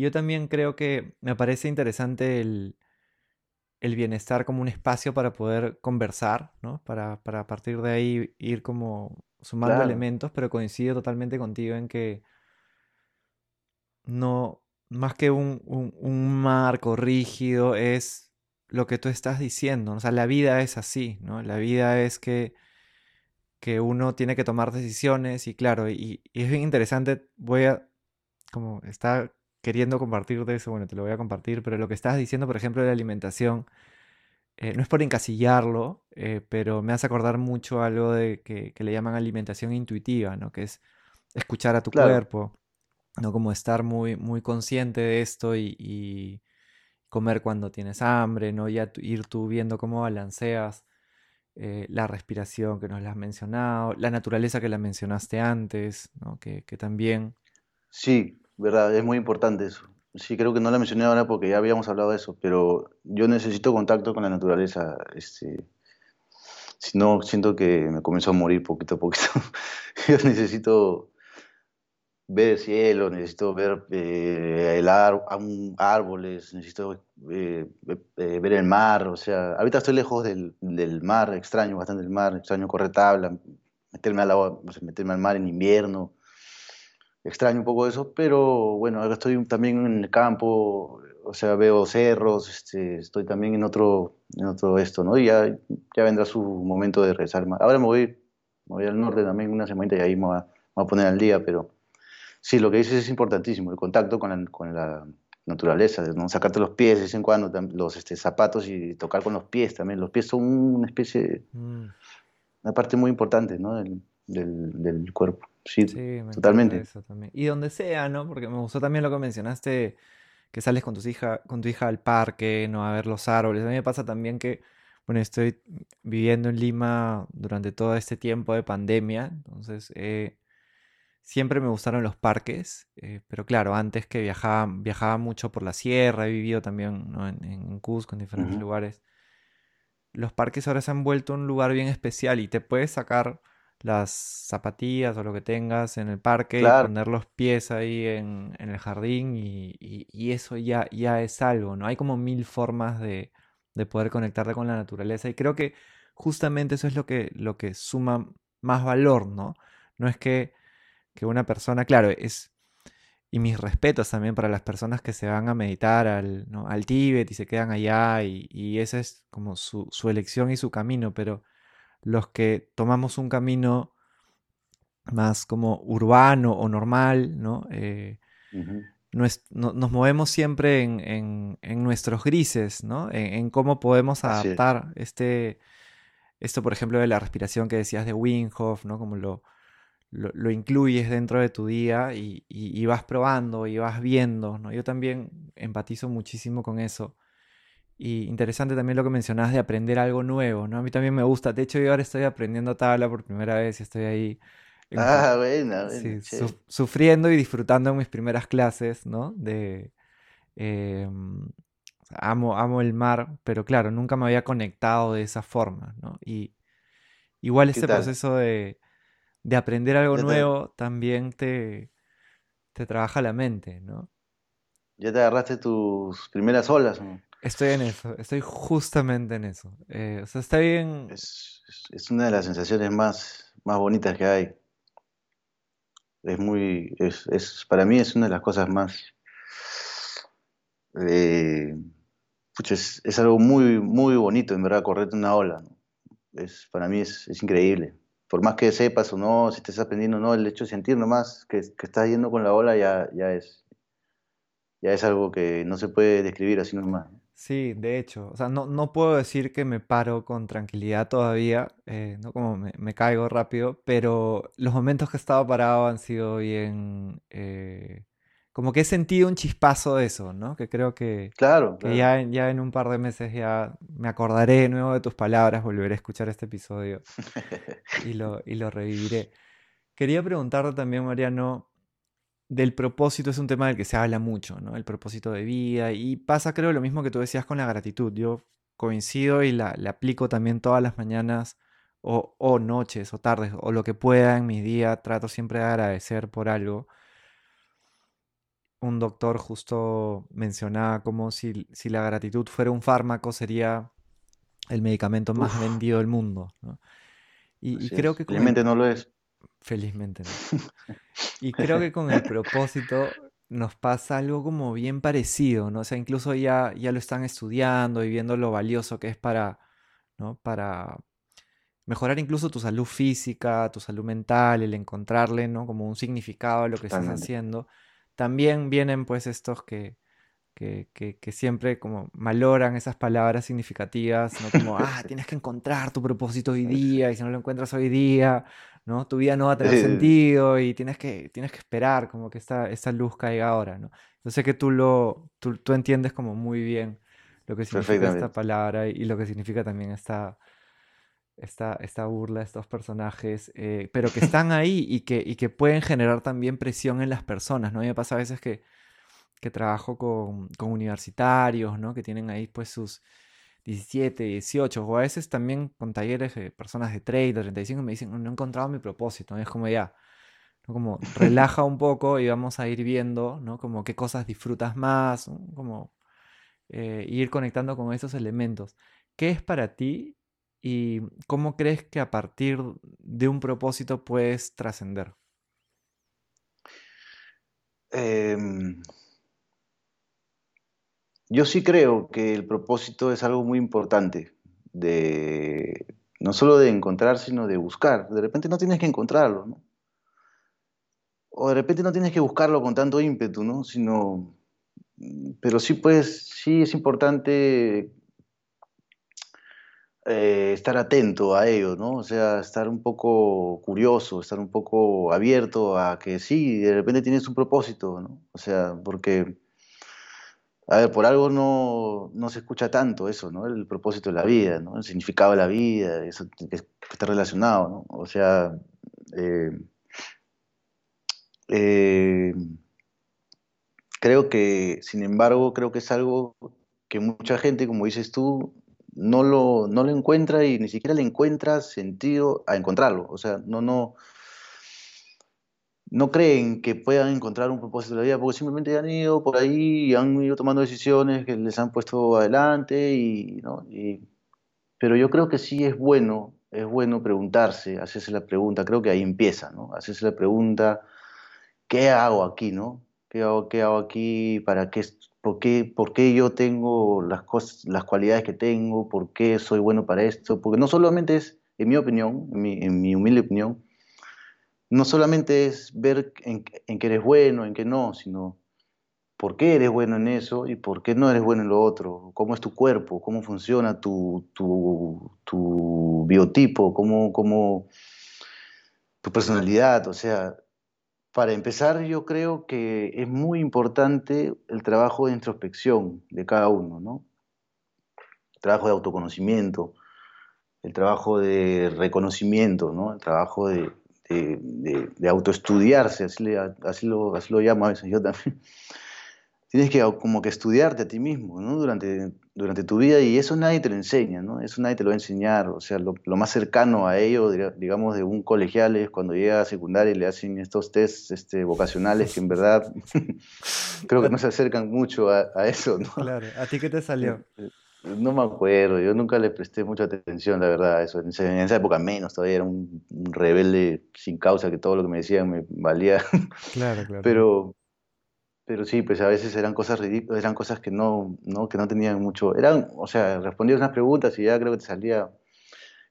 yo también creo que me parece interesante el, bienestar como un espacio para poder conversar, ¿no? Para, para a partir de ahí ir como sumando elementos, pero coincido totalmente contigo en que no, más que un, un marco rígido, es lo que tú estás diciendo. O sea, la vida es así, ¿no? La vida es que, que uno tiene que tomar decisiones y claro, y, es bien interesante, voy a, como está queriendo compartir de eso, bueno, te lo voy a compartir, pero lo que estás diciendo, por ejemplo, de la alimentación, eh, no es por encasillarlo, eh, pero me hace acordar mucho algo de que, le llaman alimentación intuitiva, ¿no? Que es escuchar a tu cuerpo, ¿no? Como estar muy, muy consciente de esto y comer cuando tienes hambre, ¿no? Ya ir tú viendo cómo balanceas eh, la respiración que nos la has mencionado, la naturaleza que la mencionaste antes, ¿no? Que, también... Sí, verdad, es muy importante eso. Sí, creo que no la mencioné ahora porque ya habíamos hablado de eso, pero yo necesito contacto con la naturaleza. Este, si no, siento que me comienzo a morir poquito a poquito. yo necesito ver el cielo, necesito ver eh, el árboles, necesito eh, eh, ver el mar, o sea, ahorita estoy lejos del, mar, extraño bastante el mar, extraño correr tabla, meterme al agua, meterme al mar en invierno, extraño un poco eso, pero bueno, ahora estoy también en el campo, o sea, veo cerros, este, estoy también en otro, en otro esto, ¿no? Y ya, ya vendrá su momento de regresar. Ahora me voy, me voy al norte también una semana y ahí me voy a, me voy a poner al día, pero Sí, lo que dices es importantísimo, el contacto con la, con la naturaleza, ¿no? sacarte los pies de vez en cuando, los este, zapatos y tocar con los pies también. Los pies son una especie, mm. una parte muy importante ¿no? del, del, cuerpo. Sí, totalmente. Y donde sea, ¿no? Porque me gustó también lo que mencionaste, que sales con, tus hija, con tu hija al parque, ¿no? A ver los árboles. A mí me pasa también que, bueno, estoy viviendo en Lima durante todo este tiempo de pandemia, entonces he Siempre me gustaron los parques, eh, pero claro, antes que viajaba, viajaba mucho por la sierra, he vivido también en, Cusco, en diferentes lugares. Los parques ahora se han vuelto un lugar bien especial y te puedes sacar las zapatillas o lo que tengas en el parque y poner los pies ahí en, el jardín y, eso ya, ya es algo, ¿no? Hay como mil formas de, de, poder conectarte con la naturaleza y creo que justamente eso es lo que, lo que suma más valor, ¿no? No es que que una persona, claro, es... Y mis respetos también para las personas que se van a meditar al, al Tíbet y se quedan allá y, y esa es como su, elección y su camino, pero los que tomamos un camino más como urbano o normal, ¿no? Eh, nos movemos siempre en, nuestros grises, ¿no? En, cómo podemos adaptar este, esto, por ejemplo, de la respiración que decías de Winghoff, ¿no? Como lo, lo, incluyes dentro de tu día y, vas probando y vas viendo, ¿no? Yo también empatizo muchísimo con eso. Y interesante también lo que mencionabas de aprender algo nuevo, ¿no? A mí también me gusta. De hecho, yo ahora estoy aprendiendo tabla por primera vez y estoy ahí Ah, bueno, sufriendo y disfrutando en mis primeras clases, ¿no? De, em, amo, amo el mar, pero claro, nunca me había conectado de esa forma, ¿no? Y igual este proceso de, aprender algo nuevo también te, te trabaja la mente, ¿no? Ya te agarraste tus primeras olas. Estoy en eso, estoy justamente en eso. Eh, o sea, está bien. Es, es, una de las sensaciones más, más bonitas que hay es muy, es, es, para mí es una de las cosas más, eh, es, es, algo muy, muy bonito, en verdad, correrte una ola. Es, para mí es, es, increíble. Por más que sepas o no, si estés aprendiendo o no, el hecho de sentir nomás que, que estás yendo con la ola ya, ya, es, ya es algo que no se puede describir así nomás. Sí, de hecho, o sea, no, no puedo decir que me paro con tranquilidad todavía, eh, no como me, caigo rápido, pero los momentos que he estado parado han sido bien, eh, como que he sentido un chispazo de eso, ¿no? Que creo que, claro, que ya, ya en un par de meses ya me acordaré de nuevo de tus palabras, volveré a escuchar este episodio y lo, y lo reviviré. Quería preguntarte también, Mariano, del propósito es un tema del que se habla mucho, ¿no? El propósito de vida. Y pasa, creo, lo mismo que tú decías con la gratitud. Yo coincido y la, aplico también todas las mañanas o, noches o tardes o lo que pueda en mi día. Trato siempre de agradecer por algo. Un doctor justo mencionaba como si, si la gratitud fuera un fármaco sería el medicamento más vendido del mundo. ¿no? Y, creo que... Felizmente no lo es. Felizmente no. Y creo que con el propósito nos pasa algo como bien parecido, ¿no? O sea, incluso ya, ya lo están estudiando y viendo lo valioso que es para, ¿no? Para mejorar incluso tu salud física, tu salud mental, el encontrarle, ¿no? Como un significado a lo que estás haciendo. También vienen pues estos que, que, que, siempre como maloran esas palabras significativas, ¿no? Como, ah, tienes que encontrar tu propósito hoy día y si no lo encuentras hoy día, ¿no? Tu vida no va a tener sentido y tienes que, tienes que esperar como que esta, esta luz caiga ahora, ¿no? Yo sé que tú lo, tú, tú entiendes como muy bien lo que significa esta palabra y, lo que significa también esta, esta, esta burla, estos personajes, eh, pero que están ahí y que, y que pueden generar también presión en las personas, ¿no? A mí me pasa a veces que que trabajo con, con, universitarios, ¿no? Que tienen ahí pues sus 17, 18, o a veces también con talleres de personas de 30, 35, me dicen, no he encontrado mi propósito, es como ya, ¿no? como relaja un poco y vamos a ir viendo, ¿no? Como qué cosas disfrutas más, como eh, ir conectando con esos elementos. ¿Qué es para ti y cómo crees que a partir de un propósito puedes trascender? Eh, yo sí creo que el propósito es algo muy importante, de, no solo de encontrar, sino de buscar. De repente no tienes que encontrarlo, ¿no? O de repente no tienes que buscarlo con tanto ímpetu, ¿no? Sino, pero sí, pues, sí es importante eh, estar atento a ello, ¿no? O sea, estar un poco curioso, estar un poco abierto a que sí, de repente tienes un propósito, ¿no? O sea, porque a ver, por algo no, no, se escucha tanto eso, ¿no? El propósito de la vida, ¿no? El significado de la vida, eso que está relacionado, ¿no? O sea, eh, eh, creo que, sin embargo, creo que es algo que mucha gente, como dices tú, no lo, no lo encuentra y ni siquiera le encuentra sentido a encontrarlo. O sea, no, no, no creen que puedan encontrar un propósito de la vida porque simplemente han ido por ahí y han ido tomando decisiones que les han puesto adelante y, ¿no? pero yo creo que sí es bueno es bueno preguntarse hacerse la pregunta creo que ahí empieza no hacerse la pregunta qué hago aquí no qué hago qué hago aquí para qué por qué por qué yo tengo las cosas las cualidades que tengo por qué soy bueno para esto porque no solamente es en mi opinión en mi, en mi humilde opinión no solamente es ver en, en qué eres bueno, en qué no, sino por qué eres bueno en eso y por qué no eres bueno en lo otro, cómo es tu cuerpo, cómo funciona tu, tu, biotipo, cómo, cómo tu personalidad, o sea, para empezar, yo creo que es muy importante el trabajo de introspección de cada uno, ¿no? El trabajo de autoconocimiento, el trabajo de reconocimiento, ¿no? El trabajo de, de, autoestudiarse, así, así, lo, así lo llamo a veces yo también tienes que como que estudiarte a ti mismo, ¿no? Durante, durante tu vida y eso nadie te lo enseña, ¿no? Eso nadie te lo va a enseñar. O sea, lo, más cercano a ello, digamos, de un colegial es cuando llega a secundaria y le hacen estos tests este, vocacionales que en verdad creo que no se acercan mucho a, eso, ¿no? Claro. ¿A ti qué te salió? No me acuerdo, yo nunca le presté mucha atención, la verdad, a eso. En esa, época menos, todavía era un, un, rebelde sin causa que todo lo que me decían me valía. Claro, claro. Pero, pero sí, pues a veces eran cosas ridículas, eran cosas que no, no, que no tenían mucho, eran, o sea, respondías unas preguntas y ya creo que te salía,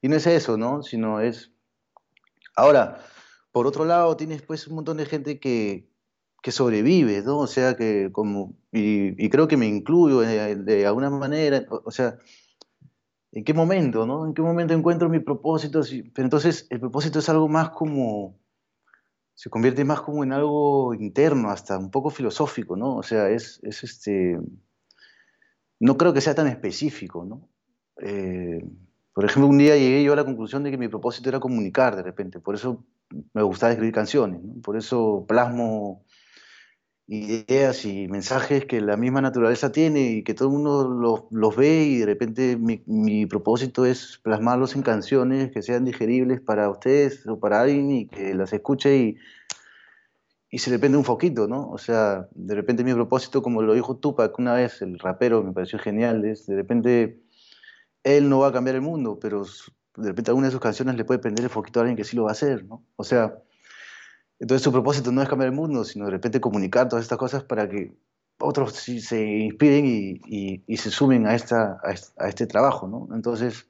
y no es eso, ¿no? Sino es, ahora, por otro lado, tienes pues un montón de gente que, que sobrevive, ¿no? O sea, que como, y, creo que me incluyo de, de, alguna manera, o, sea, ¿en qué momento, no? ¿En qué momento encuentro mi propósito? Pero entonces el propósito es algo más como se convierte más como en algo interno, hasta un poco filosófico, ¿no? O sea, es, es este... No creo que sea tan específico, ¿no? Eh, por ejemplo, un día llegué yo a la conclusión de que mi propósito era comunicar de repente, por eso me gustaba escribir canciones, ¿no? por eso plasmo ideas y mensajes que la misma naturaleza tiene y que todo el mundo los, los ve y de repente mi, propósito es plasmarlos en canciones que sean digeribles para ustedes o para alguien y que las escuche y, y se le prende un foquito, ¿no? O sea, de repente mi propósito, como lo dijo Tupac una vez, el rapero, me pareció genial, es de repente él no va a cambiar el mundo, pero de repente alguna de sus canciones le puede prender el foquito a alguien que sí lo va a hacer, ¿no? O sea, entonces su propósito no es cambiar el mundo, sino de repente comunicar todas estas cosas para que otros se inspiren y, se sumen a, esta, a, este trabajo, ¿no? Entonces,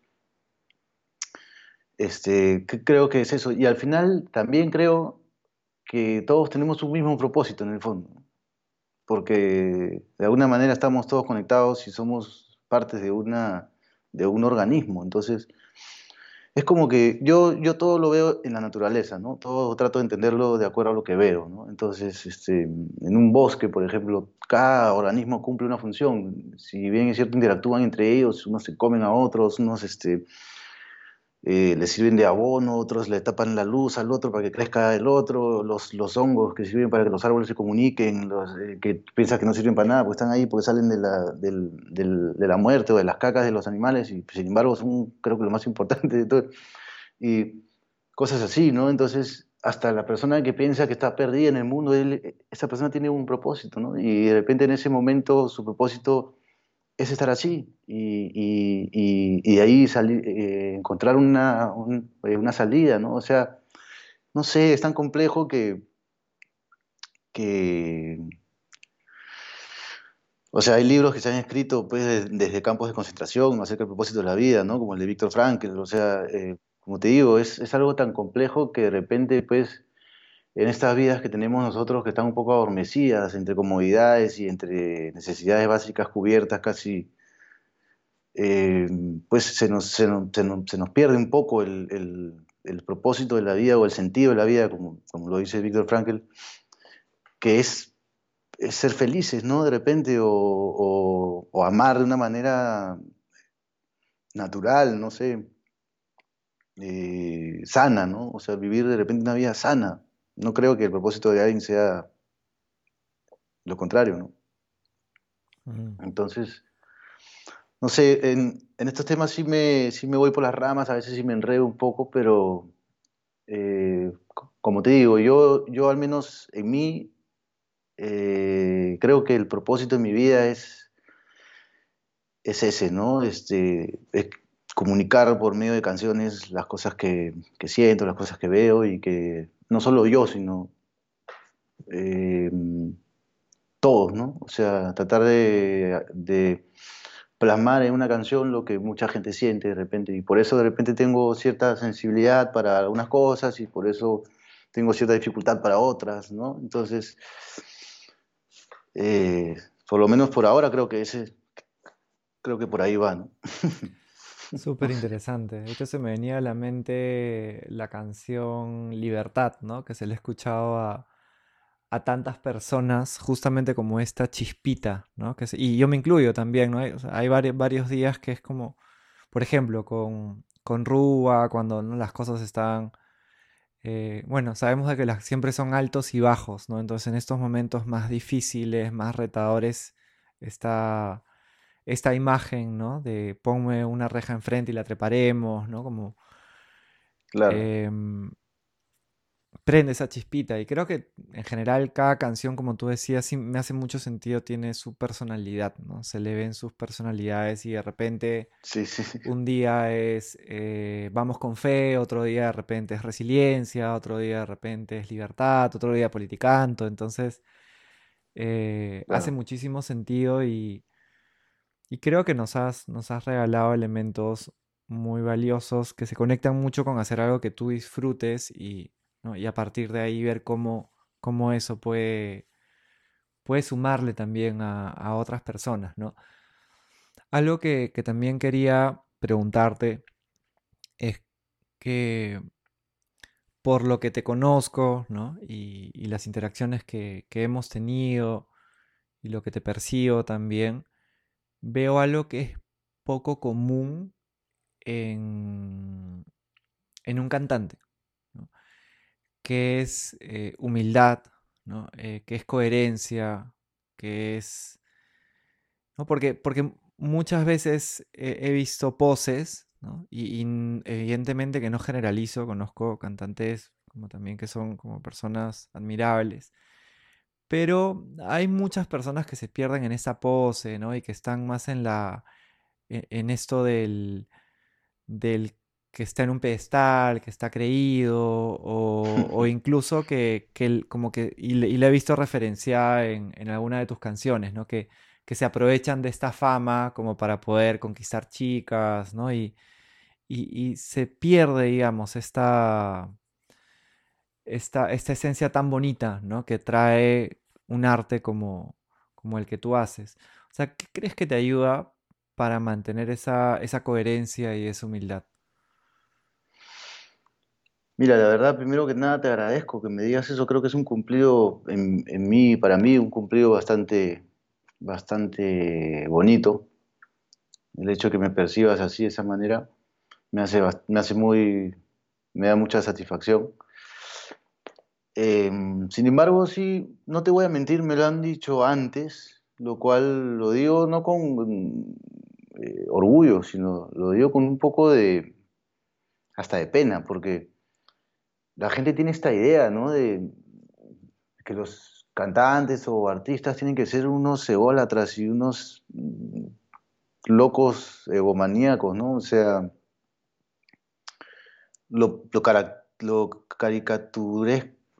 este, creo que es eso. Y al final también creo que todos tenemos un mismo propósito en el fondo, porque de alguna manera estamos todos conectados y somos parte de, una, de un organismo. Entonces, es como que yo, yo todo lo veo en la naturaleza, ¿no? Todo trato de entenderlo de acuerdo a lo que veo, ¿no? Entonces, este, en un bosque, por ejemplo, cada organismo cumple una función. Si bien es cierto, interactúan entre ellos, unos se comen a otros, unos este, eh, le sirven de abono, otros le tapan la luz al otro para que crezca el otro, los, los hongos que sirven para que los árboles se comuniquen, los, eh, que piensas que no sirven para nada, porque están ahí porque salen de la, del, del, de la muerte o de las cacas de los animales y sin embargo son creo que lo más importante de todo. Y cosas así, ¿no? Entonces, hasta la persona que piensa que está perdida en el mundo, él, esa persona tiene un propósito, ¿no? Y de repente en ese momento su propósito es estar así y, y, y, de ahí salir, eh, encontrar una, eh, una, salida, ¿no? O sea, no sé, es tan complejo que, que o sea, hay libros que se han escrito pues, desde campos de concentración acerca del propósito de la vida, ¿no? Como el de Víctor Frankl, o sea, eh, como te digo, es, es, algo tan complejo que de repente, pues, en estas vidas que tenemos nosotros que están un poco adormecidas entre comodidades y entre necesidades básicas cubiertas casi, eh, pues se nos, se, nos, se, nos, pierde un poco el, el, propósito de la vida o el sentido de la vida, como, como lo dice Víctor Frankl, que es, ser felices, ¿no? De repente, o, o, o amar de una manera natural, no sé, eh, sana, ¿no? O sea, vivir de repente una vida sana no creo que el propósito de alguien sea lo contrario, ¿no? Entonces, no sé, en, estos temas sí me, sí me voy por las ramas, a veces sí me enredo un poco, pero eh, como te digo, yo, yo al menos en mí eh, creo que el propósito de mi vida es, es ese, ¿no? Este, es comunicar por medio de canciones las cosas que, que siento, las cosas que veo y que no solo yo, sino eh, todos, ¿no? O sea, tratar de, plasmar en una canción lo que mucha gente siente de repente, y por eso de repente tengo cierta sensibilidad para algunas cosas y por eso tengo cierta dificultad para otras, ¿no? Entonces, Eh, por lo menos por ahora creo que ese, creo que por ahí va, ¿no? Súper interesante. Esto se me venía a la mente la canción Libertad, ¿no? Que se le ha escuchado a, tantas personas justamente como esta chispita, ¿no? Que y yo me incluyo también, ¿no? Hay, varios, varios, días que es como, por ejemplo, con, con Rúa, cuando las cosas están, eh, bueno, sabemos de que las, siempre son altos y bajos, ¿no? Entonces en estos momentos más difíciles, más retadores, está esta imagen, ¿no? De ponme una reja enfrente y la treparemos, ¿no? Como... Claro. Em, prende esa chispita. Y creo que en general cada canción, como tú decías, sí me hace mucho sentido, tiene su personalidad, ¿no? Se le ven sus personalidades y de repente sí, sí. un día es eh, vamos con fe, otro día de repente es resiliencia, otro día de repente es libertad, otro día politicanto. Entonces, eh, hace muchísimo sentido y, y creo que nos has, nos has regalado elementos muy valiosos que se conectan mucho con hacer algo que tú disfrutes y y a partir de ahí ver cómo, cómo eso puede, puede sumarle también a, otras personas, ¿no? Algo que, también quería preguntarte es que por lo que te conozco, ¿no? Y, las interacciones que, hemos tenido y lo que te percibo también, veo algo que es poco común en, en un cantante que es eh, humildad, ¿no? Eh, que es coherencia, que es... ¿no? Porque, porque muchas veces he visto poses, ¿no? y, evidentemente que no generalizo, conozco cantantes como también que son como personas admirables, pero hay muchas personas que se pierden en esa pose, ¿no? Y que están más en la e, en esto del, del que está en un pedestal, que está creído, o, incluso que, que como que, y le, he visto referenciada en, en, alguna de tus canciones, ¿no? Que, que se aprovechan de esta fama como para poder conquistar chicas, ¿no? Y, y, se pierde, digamos, esta, esta, esta esencia tan bonita, ¿no? Que trae un arte como, como el que tú haces. O sea, ¿qué crees que te ayuda para mantener esa, esa coherencia y esa humildad? Mira, la verdad, primero que nada te agradezco que me digas eso. Creo que es un cumplido en, mí, para mí, un cumplido bastante, bastante bonito. El hecho de que me percibas así, de esa manera, me hace, me hace muy, me da mucha satisfacción. Em, sin embargo, sí, no te voy a mentir, me lo han dicho antes, lo cual lo digo no con eh, orgullo, sino lo digo con un poco de, hasta de pena, porque la gente tiene esta idea, ¿no? De que los cantantes o artistas tienen que ser unos ególatras y unos mm, locos egomaníacos, ¿no? O sea, lo, lo, lo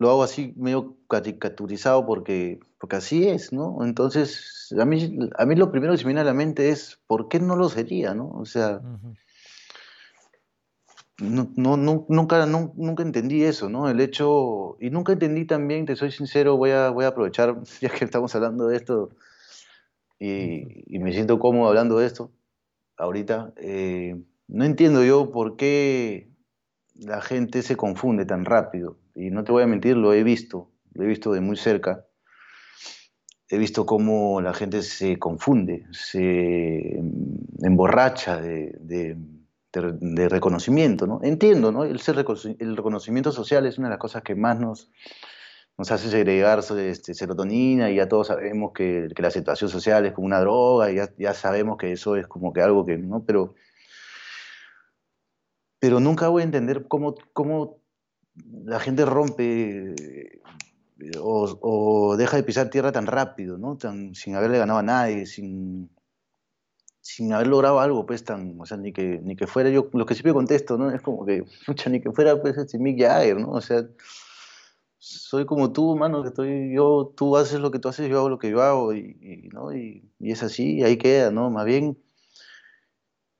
hago así medio caricaturizado porque, porque así es, ¿no? Entonces, a mí, a mí lo primero que se me viene a la mente es, ¿por qué no lo sería, no? O sea, no, no, nunca, nunca entendí eso, ¿no? El hecho, y nunca entendí también, te soy sincero, voy a, voy a aprovechar, ya que estamos hablando de esto, y, me siento cómodo hablando de esto ahorita, eh, no entiendo yo por qué la gente se confunde tan rápido, y no te voy a mentir, lo he visto, lo he visto de muy cerca, he visto cómo la gente se confunde, se emborracha de de, reconocimiento, ¿no? Entiendo, ¿no? El, el, reconocimiento social es una de las cosas que más nos, nos hace segregar este, serotonina y ya todos sabemos que, la aceptación social es como una droga y ya, ya, sabemos que eso es como que algo que, ¿no? Pero, pero nunca voy a entender cómo, cómo la gente rompe eh, o, deja de pisar tierra tan rápido, ¿no? Tan, sin haberle ganado a nadie, sin, sin haber logrado algo, pues, tan, o sea, ni que, ni que fuera yo, lo que siempre contesto, ¿no? Es como que, mucha, ni que fuera, pues, este Mick Jagger, ¿no? O sea, soy como tú, mano, que estoy, yo, tú haces lo que tú haces, yo hago lo que yo hago, y, ¿no? Y, y, es así, y ahí queda, ¿no? Más bien,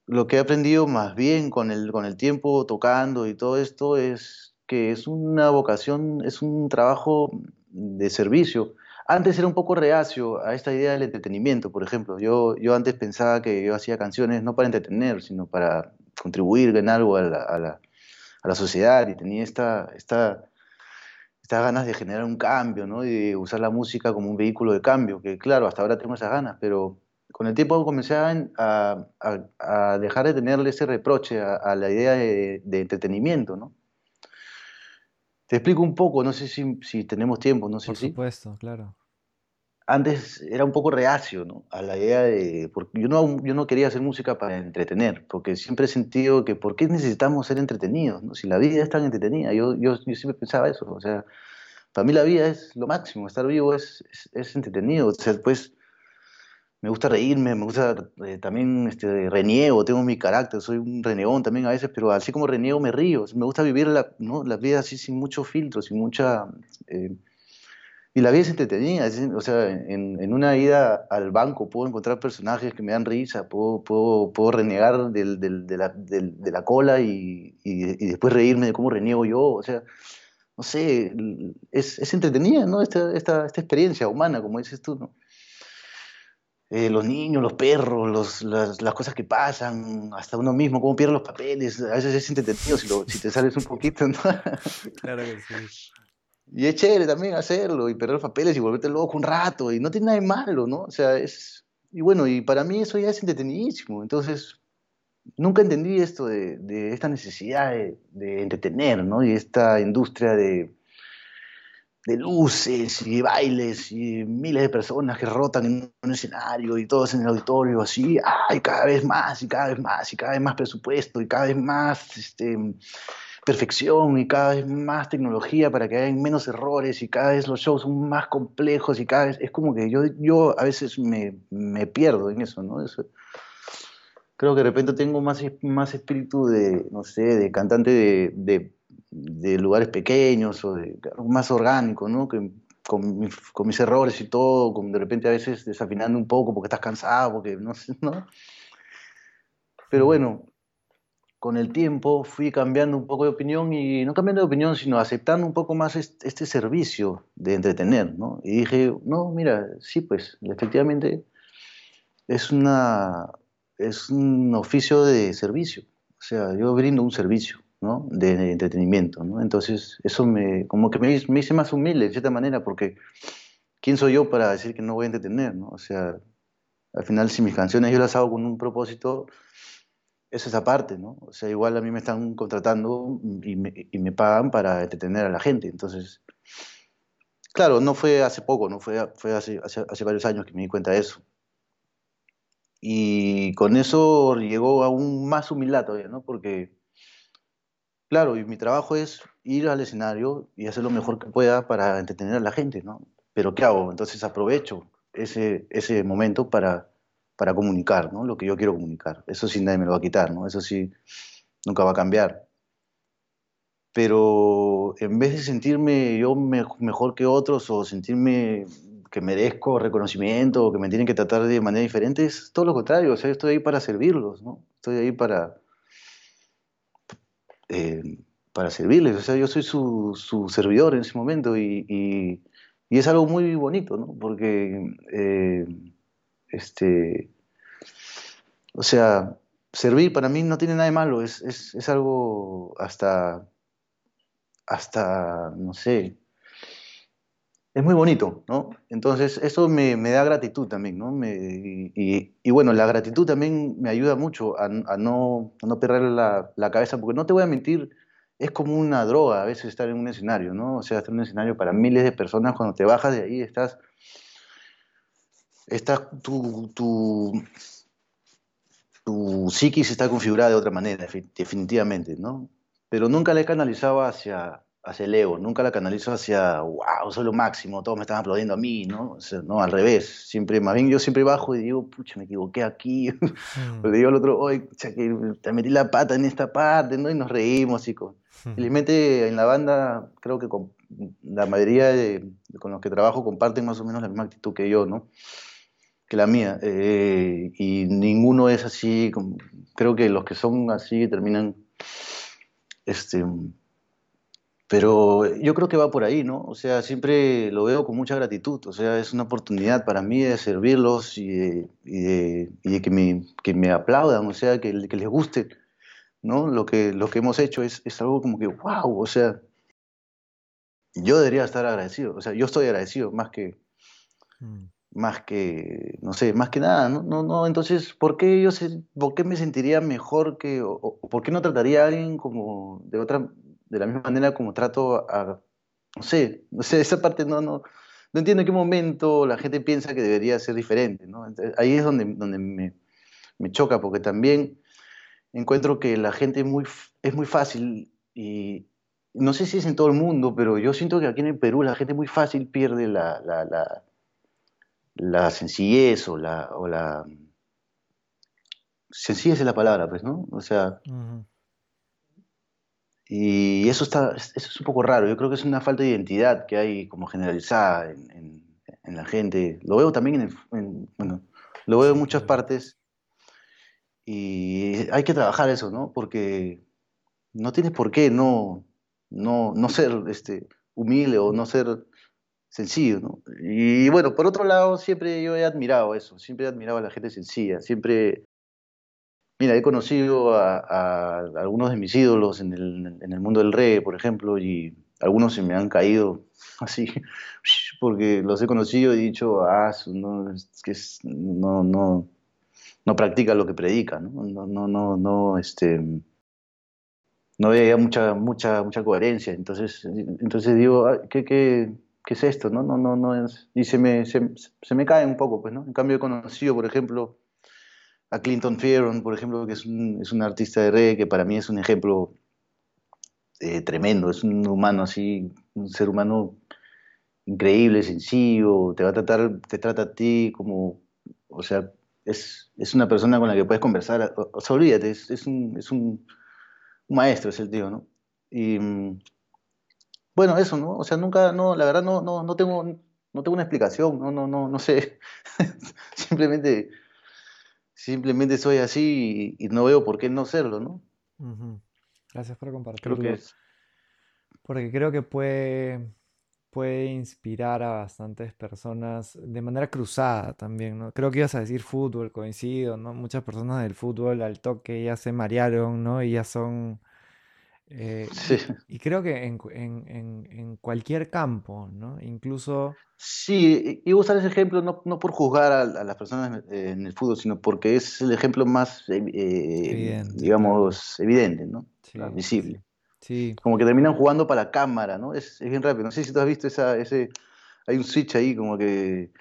lo que he aprendido más bien con el, con el tiempo tocando y todo esto es que es una vocación, es un trabajo de servicio antes era un poco reacio a esta idea del entretenimiento, por ejemplo. Yo, yo antes pensaba que yo hacía canciones no para entretener, sino para contribuir en algo a la, a la, a la sociedad y tenía esta, esta, estas ganas de generar un cambio, ¿no? De usar la música como un vehículo de cambio, que claro, hasta ahora tengo esas ganas, pero con el tiempo comencé a, a, dejar de tenerle ese reproche a, la idea de, de, entretenimiento, ¿no? Te explico un poco, no sé si, si tenemos tiempo, no sé Por si... supuesto, claro. Antes era un poco reacio, ¿no? A la idea de... Porque yo no, yo no quería hacer música para entretener, porque siempre he sentido que ¿por qué necesitamos ser entretenidos? ¿no? Si la vida es tan entretenida, yo, yo, yo siempre pensaba eso, o sea, para mí la vida es lo máximo, estar vivo es, es, es entretenido, o sea, pues me gusta reírme, me gusta eh, también este, reniego, tengo mi carácter, soy un renegón también a veces, pero así como reniego me río, me gusta vivir la, ¿no? la vida así sin mucho filtro, sin mucha... Eh, y la vida es entretenida, o sea, en, en, una ida al banco puedo encontrar personajes que me dan risa, puedo, puedo, puedo renegar del, del, de, la, del, de, la, cola y, y, después reírme de cómo reniego yo, o sea, no sé, es, es entretenida, ¿no? Esta, esta, esta experiencia humana, como dices tú, ¿no? Eh, los niños, los perros, los, las, las, cosas que pasan, hasta uno mismo, cómo pierde los papeles, a veces es entretenido si, lo, si te sales un poquito, ¿no? Claro que sí. Y es chévere también hacerlo y perder los papeles y volverte loco un rato y no tiene nada de malo, ¿no? O sea, es... Y bueno, y para mí eso ya es entretenidísimo, entonces nunca entendí esto de, de esta necesidad de, de entretener, ¿no? Y esta industria de de luces y bailes y miles de personas que rotan en un escenario y todos en el auditorio así, ay, cada vez más y cada vez más y cada vez más presupuesto y cada vez más este, perfección y cada vez más tecnología para que haya menos errores y cada vez los shows son más complejos y cada vez es como que yo, yo a veces me, me pierdo en eso, ¿no? Eso, creo que de repente tengo más, más espíritu de, no sé, de cantante de, de de lugares pequeños o de algo más orgánico, ¿no? Que, con, con, mis errores y todo, con de repente a veces desafinando un poco porque estás cansado, porque no sé, ¿no? Pero bueno, con el tiempo fui cambiando un poco de opinión y no cambiando de opinión, sino aceptando un poco más este, este servicio de entretener, ¿no? Y dije, no, mira, sí, pues, efectivamente es, una, es un oficio de servicio. O sea, yo brindo un servicio. ¿No? de, entretenimiento. Entonces, eso me, como que me, me, hice más humilde, de cierta manera, porque ¿quién soy yo para decir que no voy a entretener? ¿no? O sea, al final, si mis canciones yo las hago con un propósito, es aparte, ¿no? O sea, igual a mí me están contratando y me, pagan para entretener a la gente. Entonces, claro, no fue hace poco, no fue, fue hace varios años que me di cuenta de eso. Y con eso llegó aún más humildad todavía, ¿no? Porque Claro, y mi trabajo es ir al escenario y hacer lo mejor que pueda para entretener a la gente, ¿no? Pero ¿qué hago? Entonces aprovecho ese, ese momento para, para comunicar, ¿no? Lo que yo quiero comunicar. Eso sí nadie me lo va a quitar, ¿no? Eso sí nunca va a cambiar. Pero en vez de sentirme yo mejor que otros o sentirme que merezco reconocimiento o que me tienen que tratar de manera diferente, es todo lo contrario. O sea, estoy ahí para servirlos, ¿no? Estoy ahí para eh, para servirles. O sea, yo soy su, servidor en ese momento y, es algo muy bonito, ¿no? Porque, eh, este, o sea, servir para mí no tiene nada de malo, es, es algo hasta, hasta, no sé, es muy bonito, ¿no? Entonces, eso me, me da gratitud también, ¿no? Y, y, bueno, la gratitud también me ayuda mucho a, no, no perder la, la, cabeza, porque no te voy a mentir, es como una droga a veces estar en un escenario, ¿no? O sea, estar en un escenario para miles de personas, cuando te bajas de ahí estás, estás tu, tu, tu psiquis está configurada de otra manera, definitivamente, ¿no? Pero nunca la he canalizado hacia hacia el ego, nunca la canalizo hacia, wow, soy lo máximo, todos me están aplaudiendo a mí, ¿no? O sea, no, al revés, siempre, más bien yo siempre bajo y digo, pucha, me equivoqué aquí, mm. le digo al otro, oye, que te metí la pata en esta parte, ¿no? Y nos reímos y con... Mm. Felizmente en la banda, creo que con la mayoría de, con los que trabajo comparten más o menos la misma actitud que yo, ¿no? Que la mía, eh, y ninguno es así, creo que los que son así terminan, este Pero yo creo que va por ahí, ¿no? O sea, siempre lo veo con mucha gratitud. O sea, es una oportunidad para mí de servirlos y de, que, me, que, me, aplaudan, o sea, que, que, les guste, ¿no? Lo que, lo que hemos hecho es, es algo como que, wow, o sea, yo debería estar agradecido. O sea, yo estoy agradecido más que, mm. más que, no sé, más que nada, ¿no? no, no entonces, ¿por qué yo por qué me sentiría mejor que, o, por qué no trataría a alguien como de otra, de la misma manera como trato a, no sé, no sé, esa parte no, no, no entiendo en qué momento la gente piensa que debería ser diferente, ¿no? ahí es donde, donde me, me, choca, porque también encuentro que la gente muy, es muy fácil y no sé si es en todo el mundo, pero yo siento que aquí en el Perú la gente muy fácil pierde la, la, la, la sencillez o la, o la... Sencillez es la palabra, pues, ¿no? O sea... Y eso, está, eso es un poco raro. Yo creo que es una falta de identidad que hay como generalizada en, en, la gente. Lo veo también en, el, bueno, lo veo en muchas partes. Y hay que trabajar eso, ¿no? Porque no tienes por qué no, no, no ser este, humilde o no ser sencillo, ¿no? Y bueno, por otro lado, siempre yo he admirado eso, siempre he admirado a la gente sencilla, siempre Mira, he conocido a, algunos de mis ídolos en el, mundo del reggae, por ejemplo, y algunos se me han caído así, porque los he conocido y he dicho, ah, no, es que no, no, no practica lo que predica, ¿no? No, no, no, no, este, no veía mucha, mucha, mucha coherencia. Entonces, entonces digo, ah, ¿qué, qué, qué es esto? No, no, no, no es, y se me, se, se me cae un poco, pues, ¿no? En cambio he conocido, por ejemplo, a Clinton Fearon, por ejemplo, que es un, es un, artista de reggae que para mí es un ejemplo eh, tremendo, es un humano así, un ser humano increíble, sencillo, te va a tratar, te trata a ti como, o sea, es, es una persona con la que puedes conversar, o, sea, olvídate, es, es, un, es un, maestro, es el tío, ¿no? Y bueno, eso, ¿no? O sea, nunca, no, la verdad no, no, no tengo, no tengo una explicación, no, no, no, no sé, simplemente simplemente soy así y, no veo por qué no serlo, ¿no? Gracias por compartirlo. Creo que Porque creo que puede, puede inspirar a bastantes personas de manera cruzada también, ¿no? Creo que ibas a decir fútbol, coincido, ¿no? Muchas personas del fútbol al toque ya se marearon, ¿no? Y ya son eh, y, creo que en, en, en, cualquier campo, ¿no? Incluso... Sí, y usar ese ejemplo no, no por juzgar a, las personas en el fútbol, sino porque es el ejemplo más, eh, eh, digamos, evidente, ¿no? visible. Sí. Como que terminan jugando para la cámara, ¿no? Es, es bien rápido. No sé si tú has visto esa, ese... Hay un switch ahí como que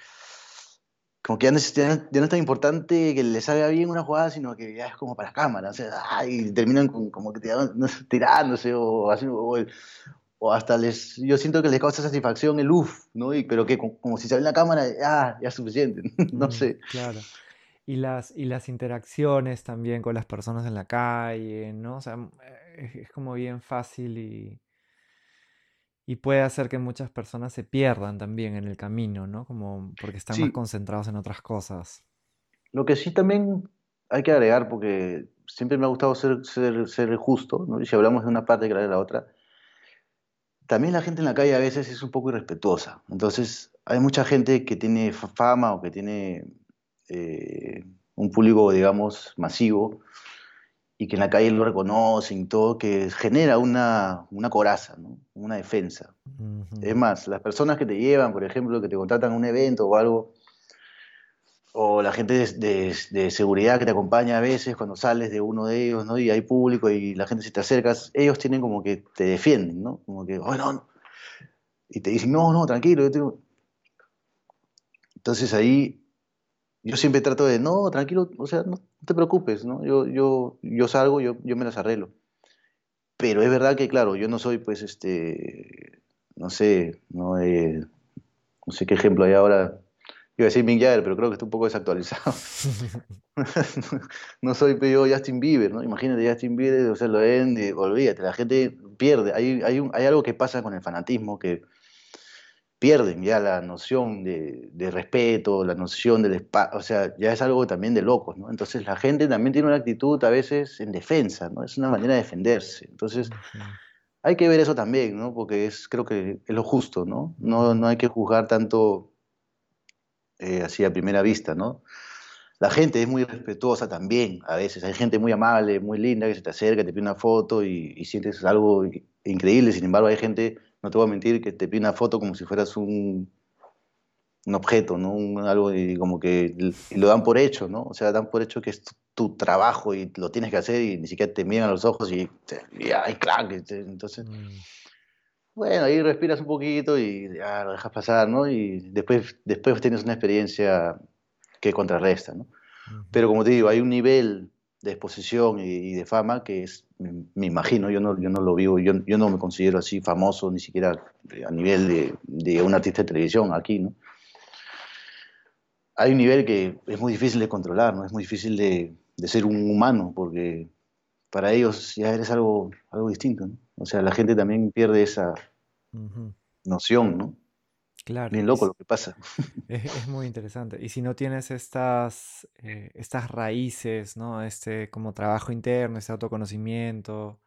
como que ya no, es tan importante que le salga bien una jugada, sino que ya es como para cámara, o sea, y terminan como que tirándose o, o, hasta les, yo siento que les causa satisfacción el uff, ¿no? Y, pero que como, si sale en la cámara, ah, ya es suficiente, no mm, sé. Claro. Y las, y las interacciones también con las personas en la calle, ¿no? O sea, es como bien fácil y y puede hacer que muchas personas se pierdan también en el camino, ¿no? Como porque están más concentrados en otras cosas. Lo que sí también hay que agregar, porque siempre me ha gustado ser, ser, ser justo, ¿no? y si hablamos de una parte, que de la otra, también la gente en la calle a veces es un poco irrespetuosa. Entonces, hay mucha gente que tiene fama o que tiene eh, un público, digamos, masivo, y que en la calle lo reconocen todo, que genera una, una coraza, ¿no? una defensa. Es más, las personas que te llevan, por ejemplo, que te contratan a un evento o algo, o la gente de, de, seguridad que te acompaña a veces cuando sales de uno de ellos, ¿no? Y hay público y la gente se te acerca, ellos tienen como que te defienden, ¿no? Como que, oh, no, Y te dicen, no, no, tranquilo, yo tengo... Entonces ahí yo siempre trato de, no, tranquilo, o sea, no te preocupes, ¿no? Yo, yo, yo salgo, yo, yo me las arreglo. Pero es verdad que, claro, yo no soy, pues, este, no sé, no, eh, sé qué ejemplo hay ahora. Iba a decir Mick Jagger, pero creo que está un poco desactualizado. no soy yo Justin Bieber, ¿no? Imagínate Justin Bieber, o sea, lo ven, olvídate, la gente pierde. Hay, hay, un, hay algo que pasa con el fanatismo que pierden ya la noción de, respeto, la noción del espacio, o sea, ya es algo también de locos, ¿no? Entonces la gente también tiene una actitud a veces en defensa, ¿no? Es una manera de defenderse. Entonces hay que ver eso también, ¿no? Porque es, creo que es lo justo, ¿no? No, no hay que juzgar tanto eh, así a primera vista, ¿no? La gente es muy respetuosa también, a veces. Hay gente muy amable, muy linda, que se te acerca, te pide una foto y, sientes algo increíble. Sin embargo, hay gente, no te voy a mentir, que te pide una foto como si fueras un, un objeto, ¿no? algo y como que lo dan por hecho, ¿no? O sea, dan por hecho que es tu, trabajo y lo tienes que hacer y ni siquiera te miran a los ojos y, y ay, claro, entonces... Mm. Bueno, ahí respiras un poquito y ya lo dejas pasar, ¿no? Y después, después tienes una experiencia que contrarresta, ¿no? Pero como te digo, hay un nivel de exposición y, de fama que es, me, imagino, yo no, yo no lo vivo, yo, yo, no me considero así famoso ni siquiera a nivel de, de un artista de televisión aquí, ¿no? Hay un nivel que es muy difícil de controlar, ¿no? Es muy difícil de, de ser un humano porque para ellos ya eres algo, algo distinto, ¿no? O sea, la gente también pierde esa noción, ¿no? Claro. Bien loco lo que pasa. Es, muy interesante. Y si no tienes estas, eh, estas raíces, ¿no? Este como trabajo interno, este autoconocimiento,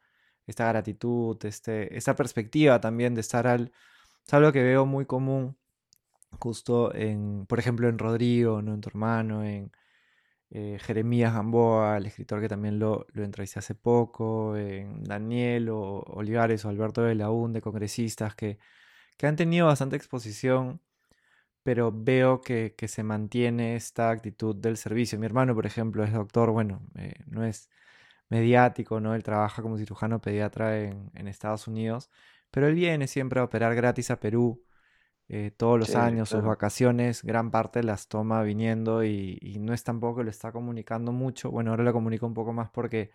esta gratitud, este, esta perspectiva también de estar al... Es algo que veo muy común justo en, por ejemplo, en Rodrigo, ¿no? En tu hermano, en eh, Jeremías Gamboa, el escritor que también lo, lo entrevisté hace poco, en Daniel o Olivares o Alberto de la de congresistas que que han tenido bastante exposición, pero veo que, se mantiene esta actitud del servicio. Mi hermano, por ejemplo, es doctor, bueno, eh, no es mediático, ¿no? Él trabaja como cirujano pediatra en, Estados Unidos, pero él viene siempre a operar gratis a Perú. Eh, todos los años, sus vacaciones, gran parte las toma viniendo y, y, no es tampoco que lo está comunicando mucho. Bueno, ahora lo comunico un poco más porque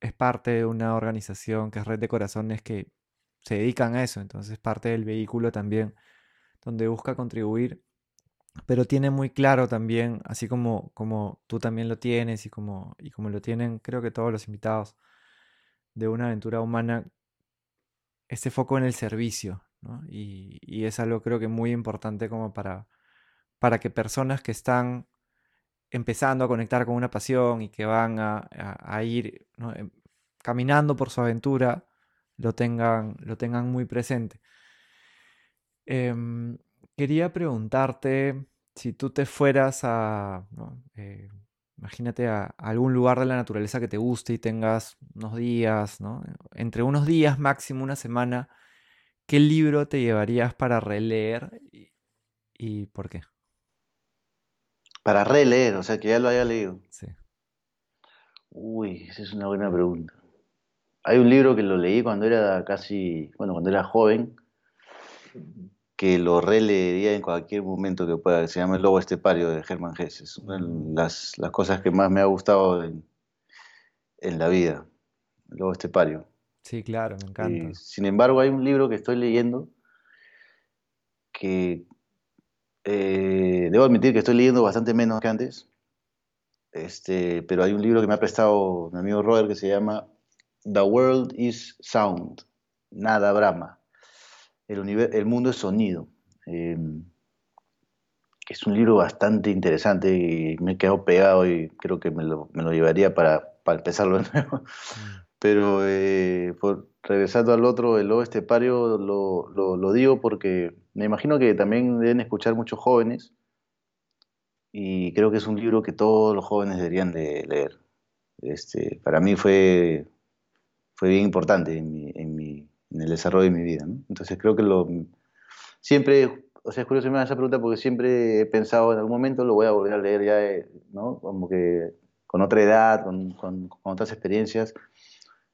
es parte de una organización que es Red de Corazones que se dedican a eso, entonces parte del vehículo también donde busca contribuir, pero tiene muy claro también, así como, como tú también lo tienes y como, y como lo tienen creo que todos los invitados de una aventura humana, este foco en el servicio, y, es algo creo que muy importante como para, para que personas que están empezando a conectar con una pasión y que van a, ir em, caminando por su aventura, lo tengan, lo tengan muy presente. Em, quería preguntarte si tú te fueras a, eh, imagínate a, algún lugar de la naturaleza que te guste y tengas unos días, ¿no? entre unos días, máximo una semana, ¿qué libro te llevarías para releer y, por qué? Para releer, o sea, que ya lo haya leído. Sí. Uy, esa es una buena pregunta. Hay un libro que lo leí cuando era casi, bueno, cuando era joven, que lo releería en cualquier momento que pueda, se llama El Lobo Estepario de Germán Hesse. Es una de las, las, cosas que más me ha gustado en, la vida, El Lobo Estepario. Sí, claro, me encanta. sin embargo, hay un libro que estoy leyendo que eh, debo admitir que estoy leyendo bastante menos que antes, este, pero hay un libro que me ha prestado mi amigo Robert que se llama The World is Sound, nada brama. El, el mundo es sonido. Em, es un libro bastante interesante y me he quedado pegado y creo que me lo, llevaría para, empezarlo de nuevo. Mm. Pero eh, regresando al otro, el lobo estepario, lo, lo, digo porque me imagino que también deben escuchar muchos jóvenes y creo que es un libro que todos los jóvenes deberían de leer. Este, para mí fue fue bien importante en, mi, en, mi, en el desarrollo de mi vida. ¿no? Entonces creo que lo siempre, o sea, es curioso me hagas esa pregunta porque siempre he pensado en algún momento lo voy a volver a leer ya, eh, ¿no? Como que con otra edad, con, con, otras experiencias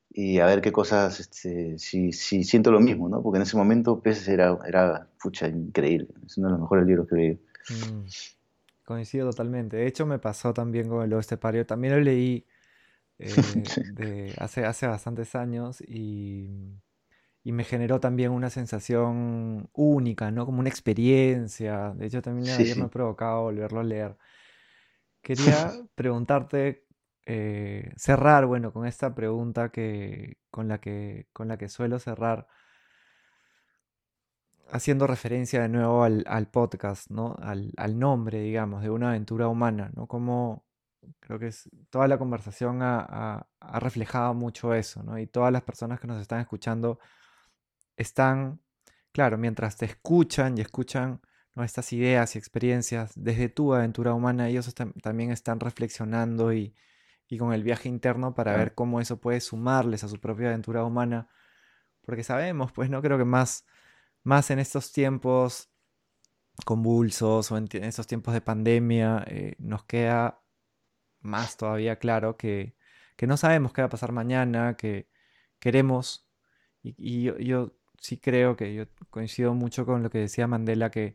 y a ver qué cosas, este, si, si, siento lo mismo, ¿no? Porque en ese momento Peces era, era pucha, increíble. Es uno de los mejores libros que he leído. Mm, coincido totalmente. De hecho, me pasó también con el Estepario. También lo leí eh, de hace, hace bastantes años y, y, me generó también una sensación única, ¿no? Como una experiencia. De hecho, también ayer me ha provocado volverlo a leer. Quería preguntarte, eh, cerrar, bueno, con esta pregunta que, con, la que, con la que suelo cerrar, haciendo referencia de nuevo al, al podcast, ¿no? Al, al, nombre, digamos, de una aventura humana, ¿no? Como Creo que es, toda la conversación ha, reflejado mucho eso, ¿no? Y todas las personas que nos están escuchando están, claro, mientras te escuchan y escuchan estas ideas y experiencias desde tu aventura humana, ellos también están reflexionando y, con el viaje interno para ver cómo eso puede sumarles a su propia aventura humana. Porque sabemos, pues no creo que más, más en estos tiempos convulsos o en, estos tiempos de pandemia eh, nos queda más todavía claro que, no sabemos qué va a pasar mañana, que queremos, y, yo, yo, sí creo que yo coincido mucho con lo que decía Mandela, que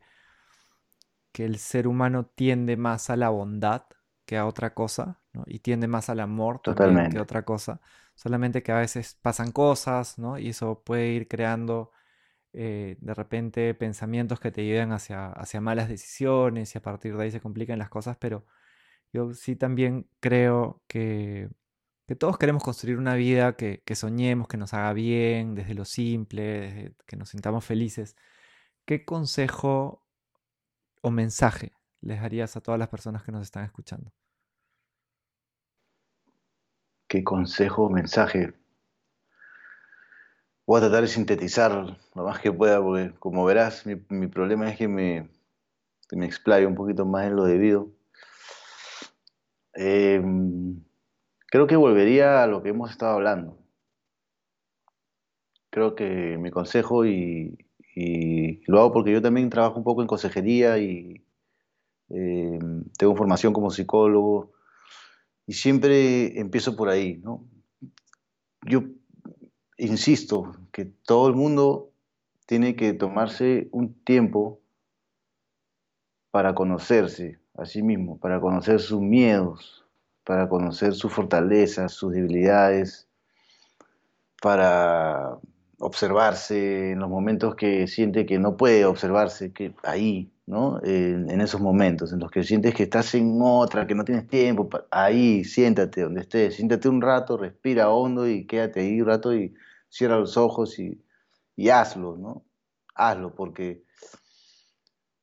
que el ser humano tiende más a la bondad que a otra cosa, ¿no? y tiende más al amor que a otra cosa. Solamente que a veces pasan cosas, ¿no? Y eso puede ir creando eh, de repente pensamientos que te llevan hacia, hacia malas decisiones y a partir de ahí se complican las cosas, pero yo sí también creo que, que todos queremos construir una vida que, que, soñemos, que nos haga bien, desde lo simple, desde que nos sintamos felices. ¿Qué consejo o mensaje les darías a todas las personas que nos están escuchando? ¿Qué consejo o mensaje? Voy a tratar de sintetizar lo más que pueda, porque como verás, mi, problema es que me, me explayo un poquito más en lo debido. Em, creo que volvería a lo que hemos estado hablando. Creo que mi consejo, y, lo hago porque yo también trabajo un poco en consejería y eh, tengo formación como psicólogo y siempre empiezo por ahí, ¿no? Yo insisto que todo el mundo tiene que tomarse un tiempo para conocerse a sí mismo, para conocer sus miedos, para conocer sus fortalezas, sus debilidades, para observarse en los momentos que siente que no puede observarse, que ahí, ¿no? En, esos momentos en los que sientes que estás en otra, que no tienes tiempo, ahí, siéntate donde estés, siéntate un rato, respira hondo y quédate ahí un rato y cierra los ojos y, y hazlo, ¿no? Hazlo, porque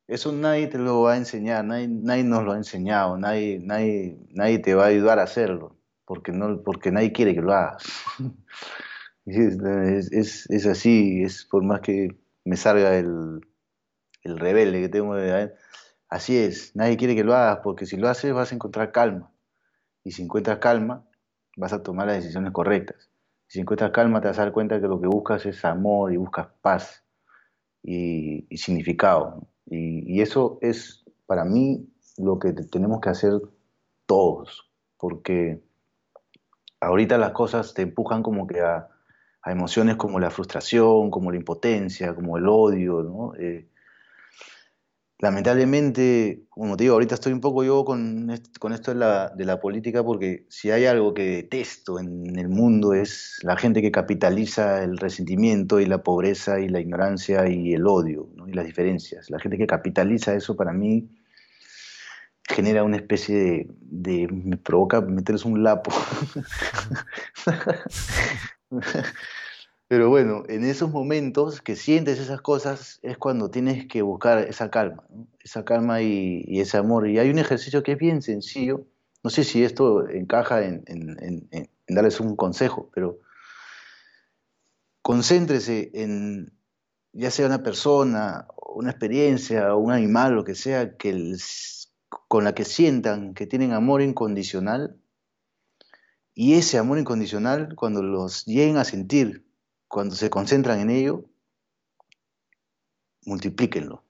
eso nadie te lo va a enseñar, nadie, nadie nos lo ha enseñado, nadie, nadie, nadie te va a ayudar a hacerlo, porque, no, porque nadie quiere que lo hagas. Es, es, así, es por más que me salga el, el rebelde que tengo de así es, nadie quiere que lo hagas porque si lo haces vas a encontrar calma y si encuentras calma vas a tomar las decisiones correctas. Si encuentras calma te vas a dar cuenta que lo que buscas es amor y buscas paz y, significado. Y, eso es para mí lo que tenemos que hacer todos, porque ahorita las cosas te empujan como que a, a emociones como la frustración, como la impotencia, como el odio, ¿no? Eh, lamentablemente, como te digo, ahorita estoy un poco yo con, con esto de la, de la, política porque si hay algo que detesto en el mundo es la gente que capitaliza el resentimiento y la pobreza y la ignorancia y el odio y las diferencias. La gente que capitaliza eso para mí genera una especie de, de me provoca meterles un lapo. Pero bueno, en esos momentos que sientes esas cosas es cuando tienes que buscar esa calma, esa calma y, ese amor. Y hay un ejercicio que es bien sencillo, no sé si esto encaja en, darles un consejo, pero concéntrese en, ya sea una persona, una experiencia, un animal, lo que sea, que con la que sientan que tienen amor incondicional, y ese amor incondicional, cuando los lleguen a sentir, cuando se concentran en ello, multiplíquenlo.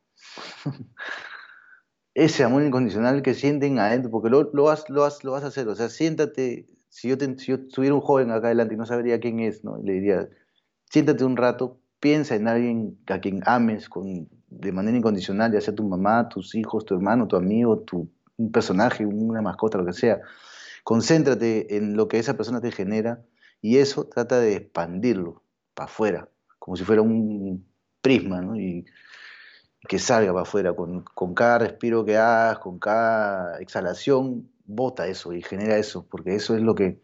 ese amor incondicional que sienten adentro, porque lo, lo, vas, lo, vas, lo vas a hacer. O sea, siéntate, si yo, tuviera un joven acá adelante y no sabría quién es, ¿no? le diría, siéntate un rato, piensa en alguien a quien ames con, de manera incondicional, ya sea tu mamá, tus hijos, tu hermano, tu amigo, tu, un personaje, una mascota, lo que sea concéntrate en lo que esa persona te genera y eso trata de expandirlo para afuera, como si fuera un prisma, ¿no? Y, que salga para afuera, con, cada respiro que hagas, con cada exhalación, bota eso y genera eso, porque eso es lo que de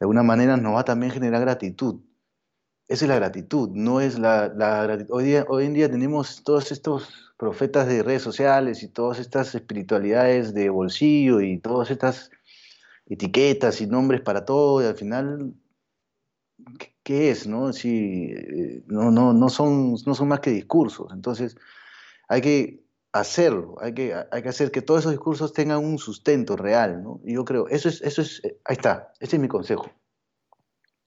alguna manera nos va a también generar gratitud. Esa es la gratitud, no es la, gratitud. Hoy, en día tenemos todos estos profetas de redes sociales y todas estas espiritualidades de bolsillo y todas estas etiquetas y nombres para todo y al final qué es, ¿no? Si, eh, no, no, no, son, no son más que discursos. Entonces, hay que hacerlo, hay que, hay que hacer que todos esos discursos tengan un sustento real, ¿no? Y yo creo, eso es, eso es, ahí está, ese es mi consejo.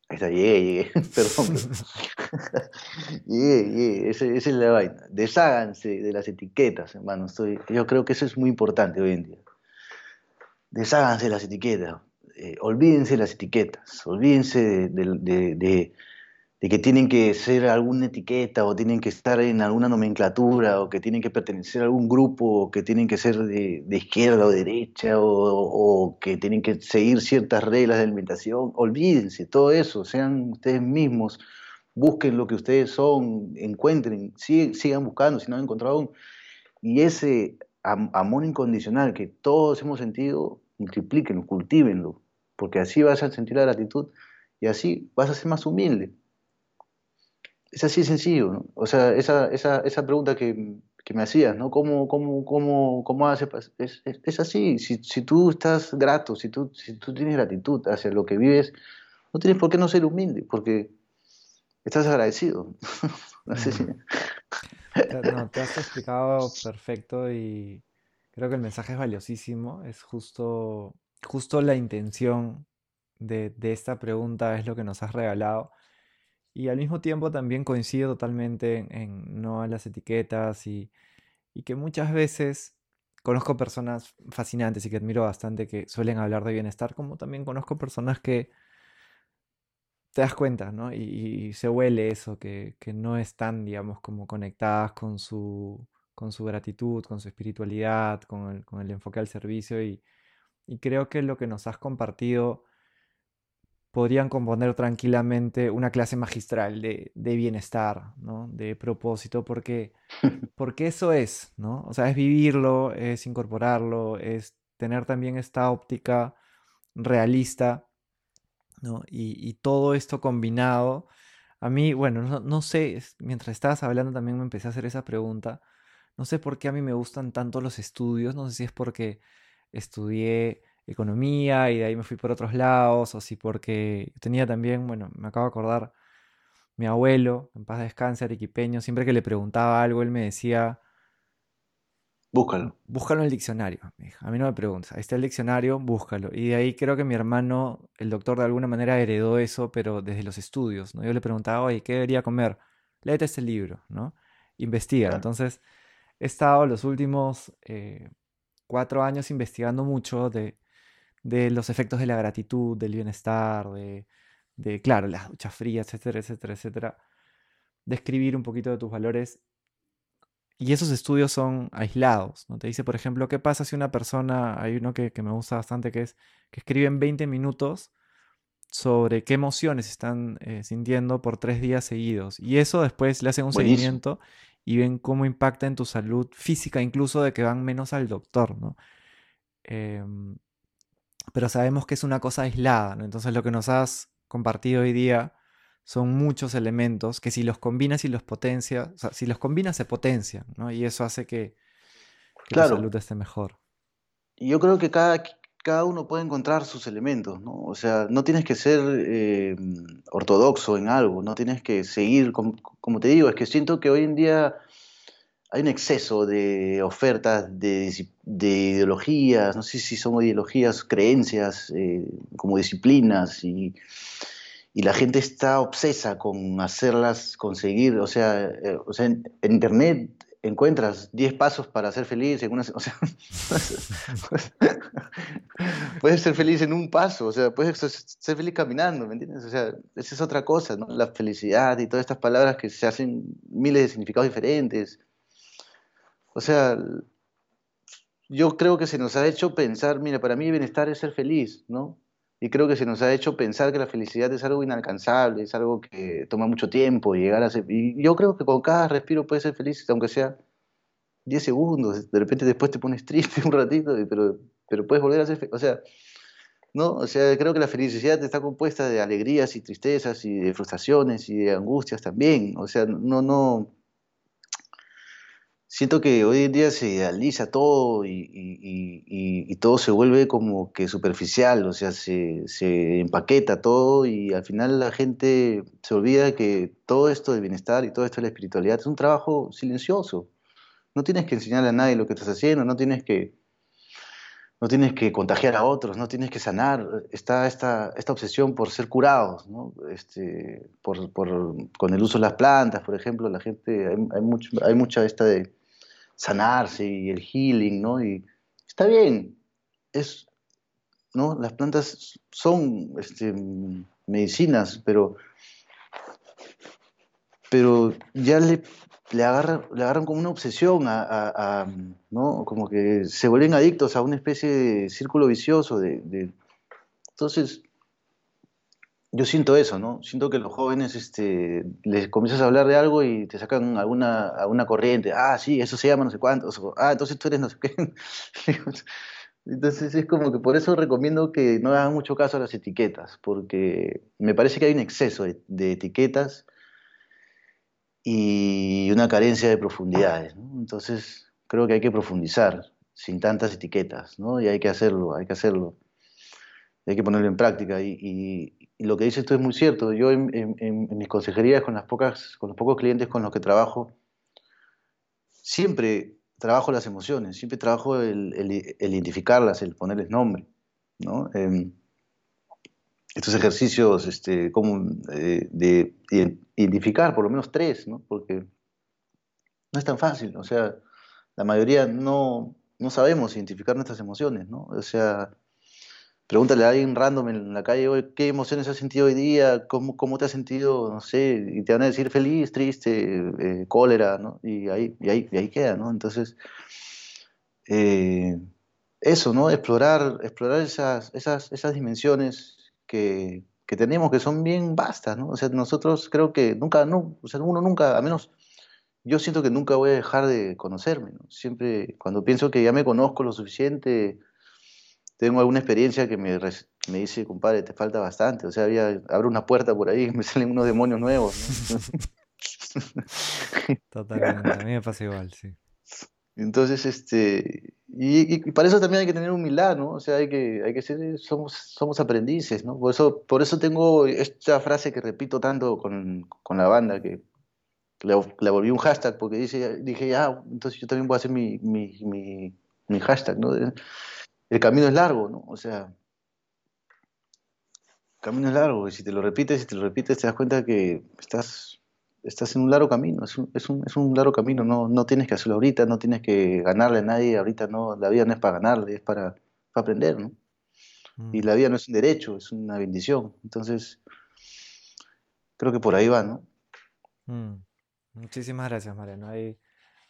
Ahí está, llegué, llegué, perdón. llegué, llegué, esa, es la vaina. Desháganse de las etiquetas, hermano. Estoy, yo creo que eso es muy importante hoy en día. Desháganse de las etiquetas. Eh, olvídense las etiquetas, olvídense de, que tienen que ser alguna etiqueta o tienen que estar en alguna nomenclatura o que tienen que pertenecer a algún grupo o que tienen que ser de, izquierda o derecha o, que tienen que seguir ciertas reglas de alimentación. Olvídense todo eso, sean ustedes mismos, busquen lo que ustedes son, encuentren, sigan buscando si no han encontrado aún. Y ese amor incondicional que todos hemos sentido, multiplíquenlo, cultívenlo, porque así vas a sentir la gratitud y así vas a ser más humilde. Es así sencillo. O sea, esa, esa, esa pregunta que, que, me hacías, ¿no? ¿Cómo, cómo, cómo, cómo hace? Es, es, así, si, si, tú estás grato, si tú, si tú tienes gratitud hacia lo que vives, no tienes por qué no ser humilde, porque estás agradecido. no sé si... Te has explicado perfecto y creo que el mensaje es valiosísimo, es justo justo la intención de, esta pregunta es lo que nos has regalado. Y al mismo tiempo también coincido totalmente en, no a las etiquetas y, que muchas veces conozco personas fascinantes y que admiro bastante que suelen hablar de bienestar, como también conozco personas que te das cuenta, ¿no? Y, se huele eso, que, no están, digamos, como conectadas con su, con su gratitud, con su espiritualidad, con el, con el enfoque al servicio y, y creo que lo que nos has compartido podrían componer tranquilamente una clase magistral de, bienestar, ¿no? de propósito, porque, porque eso es, ¿no? O sea, es vivirlo, es incorporarlo, es tener también esta óptica realista, ¿no? Y, todo esto combinado, a mí, bueno, no, no, sé, mientras estabas hablando también me empecé a hacer esa pregunta, no sé por qué a mí me gustan tanto los estudios, no sé si es porque estudié economía y de ahí me fui por otros lados, o si porque tenía también, bueno, me acabo de acordar, mi abuelo, en paz descanse, arequipeño, siempre que le preguntaba algo, él me decía... Búscalo. Búscalo en el diccionario. A mí no me preguntes. Ahí está el diccionario, búscalo. Y de ahí creo que mi hermano, el doctor, de alguna manera heredó eso, pero desde los estudios. ¿no? Yo le preguntaba, oye, ¿qué debería comer? Léete este libro, ¿no? Investiga. Entonces, he estado los últimos eh, cuatro años investigando mucho de, los efectos de la gratitud, del bienestar, de, claro, las duchas frías, etcétera, etcétera, etcétera. Describir un poquito de tus valores. Y esos estudios son aislados. ¿no? Te dice, por ejemplo, qué pasa si una persona, hay uno que, me gusta bastante, que es que escribe en 20 minutos sobre qué emociones están eh, sintiendo por tres días seguidos. Y eso después le hacen un seguimiento y ven cómo impacta en tu salud física, incluso de que van menos al doctor, ¿no? Em, pero sabemos que es una cosa aislada, ¿no? Entonces lo que nos has compartido hoy día son muchos elementos que si los combinas y los potencias, o sea, si los combinas se potencian, ¿no? Y eso hace que, la salud esté mejor. Y yo creo que cada, cada uno puede encontrar sus elementos, ¿no? O sea, no tienes que ser eh, ortodoxo en algo, no tienes que seguir, como, te digo, es que siento que hoy en día hay un exceso de ofertas, de, ideologías, no sé si son ideologías, creencias, eh, como disciplinas, y, la gente está obsesa con hacerlas conseguir, o sea, eh, o sea en Internet encuentras 10 pasos para ser feliz en una... O sea, puedes ser feliz en un paso, o sea, puedes ser feliz caminando, ¿me entiendes? O sea, esa es otra cosa, ¿no? La felicidad y todas estas palabras que se hacen miles de significados diferentes. O sea, yo creo que se nos ha hecho pensar, mira, para mí bienestar es ser feliz, ¿no? Y creo que se nos ha hecho pensar que la felicidad es algo inalcanzable, es algo que toma mucho tiempo llegar a ser... Y yo creo que con cada respiro puedes ser feliz, aunque sea 10 segundos. De repente después te pones triste un ratito, pero, pero puedes volver a ser feliz. O sea, ¿no? O sea, creo que la felicidad está compuesta de alegrías y tristezas y de frustraciones y de angustias también. O sea, no, no... siento que hoy en día se idealiza todo y, todo se vuelve como que superficial, o sea, se, se, empaqueta todo y al final la gente se olvida que todo esto del bienestar y todo esto de la espiritualidad es un trabajo silencioso. No tienes que enseñarle a nadie lo que estás haciendo, no tienes que, no tienes que contagiar a otros, no tienes que sanar. Está esta, esta obsesión por ser curados, ¿no? este, por, por, con el uso de las plantas, por ejemplo, la gente, hay, hay, mucho, hay mucha esta de sanarse y el healing, ¿no? Y está bien, es, ¿no? Las plantas son este, medicinas, pero, pero ya le, le, agarran, le agarran como una obsesión a, ¿no? Como que se vuelven adictos a una especie de círculo vicioso de, de entonces yo siento eso, ¿no? Siento que los jóvenes este, les comienzas a hablar de algo y te sacan alguna, alguna corriente. Ah, sí, eso se llama no sé cuánto. ah, entonces tú eres no sé qué. Entonces es como que por eso recomiendo que no hagan mucho caso a las etiquetas, porque me parece que hay un exceso de, etiquetas y una carencia de profundidades. ¿no? Entonces creo que hay que profundizar sin tantas etiquetas, ¿no? Y hay que hacerlo, hay que hacerlo hay que ponerlo en práctica. Y, lo que dices tú es muy cierto. Yo en, mis consejerías con, las pocas, con los pocos clientes con los que trabajo, siempre trabajo las emociones, siempre trabajo el, identificarlas, el ponerles nombre. ¿no? Em, estos ejercicios este, como, eh, de identificar por lo menos tres, ¿no? porque no es tan fácil. O sea, la mayoría no, no sabemos identificar nuestras emociones. ¿no? O sea, pregúntale a alguien random en la calle, ¿qué emociones has sentido hoy día? ¿Cómo, ¿Cómo te has sentido? No sé, y te van a decir feliz, triste, eh, cólera, ¿no? Y ahí, y ahí, y ahí queda, ¿no? Entonces, eh, eso, ¿no? Explorar, explorar esas, esas, esas dimensiones que, que, tenemos, que son bien vastas, ¿no? O sea, nosotros creo que nunca, no, o sea, uno nunca, a menos, yo siento que nunca voy a dejar de conocerme, ¿no? Siempre, cuando pienso que ya me conozco lo suficiente, tengo alguna experiencia que me, me dice, compadre, te falta bastante. O sea, había, abro una puerta por ahí y me salen unos demonios nuevos. Totalmente, a mí me pasa igual, sí. Entonces, este, y, para eso también hay que tener humildad, ¿no? O sea, hay que, hay que ser, somos, somos aprendices, ¿no? Por eso, por eso tengo esta frase que repito tanto con, con la banda, que la, volví un hashtag, porque dice, dije, ya, entonces yo también voy a hacer mi, mi, mi, mi hashtag, ¿no? El camino es largo, ¿no? O sea, el camino es largo y si te lo repites y te lo repites te das cuenta que estás, estás en un largo camino, es un, es un, es un largo camino, no, no tienes que hacerlo ahorita, no tienes que ganarle a nadie, ahorita no, la vida no es para ganarle, es para, aprender, ¿no? Y mm. la vida no es un derecho, es una bendición. Entonces, creo que por ahí va, ¿no? Mm. Muchísimas gracias, Mariano. Hay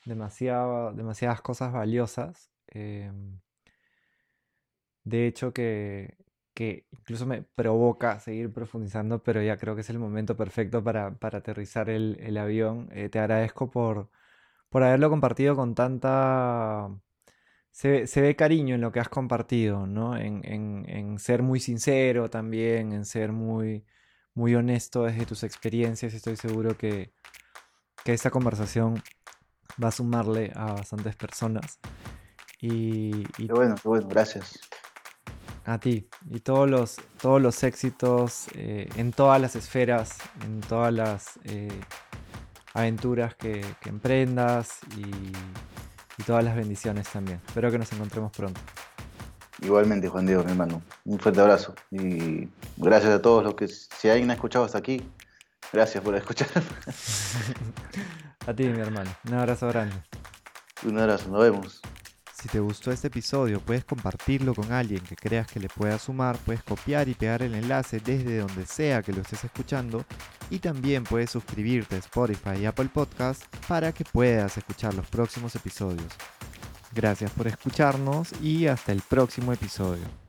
demasiado, demasiadas cosas valiosas. Em, de hecho, que, incluso me provoca seguir profundizando, pero ya creo que es el momento perfecto para, aterrizar el, avión. Eh, te agradezco por, por haberlo compartido con tanta... Se, ve cariño en lo que has compartido, ¿no? En, ser muy sincero también, en ser muy, muy honesto desde tus experiencias. Estoy seguro que, que esta conversación va a sumarle a bastantes personas. Y, y... Qué bueno, qué bueno, gracias. A ti. Y todos los, todos los éxitos eh, en todas las esferas, en todas las eh, aventuras que, emprendas y, todas las bendiciones también. Espero que nos encontremos pronto. Igualmente, Juan Diego, mi hermano. Un fuerte abrazo. Y gracias a todos los que, si alguien ha escuchado hasta aquí, gracias por escuchar. a ti, mi hermano. Un abrazo grande. Un abrazo, nos vemos. Si te gustó este episodio, puedes compartirlo con alguien que creas que le pueda sumar, puedes copiar y pegar el enlace desde donde sea que lo estés escuchando y también puedes suscribirte a Spotify y Apple Podcast para que puedas escuchar los próximos episodios. Gracias por escucharnos y hasta el próximo episodio.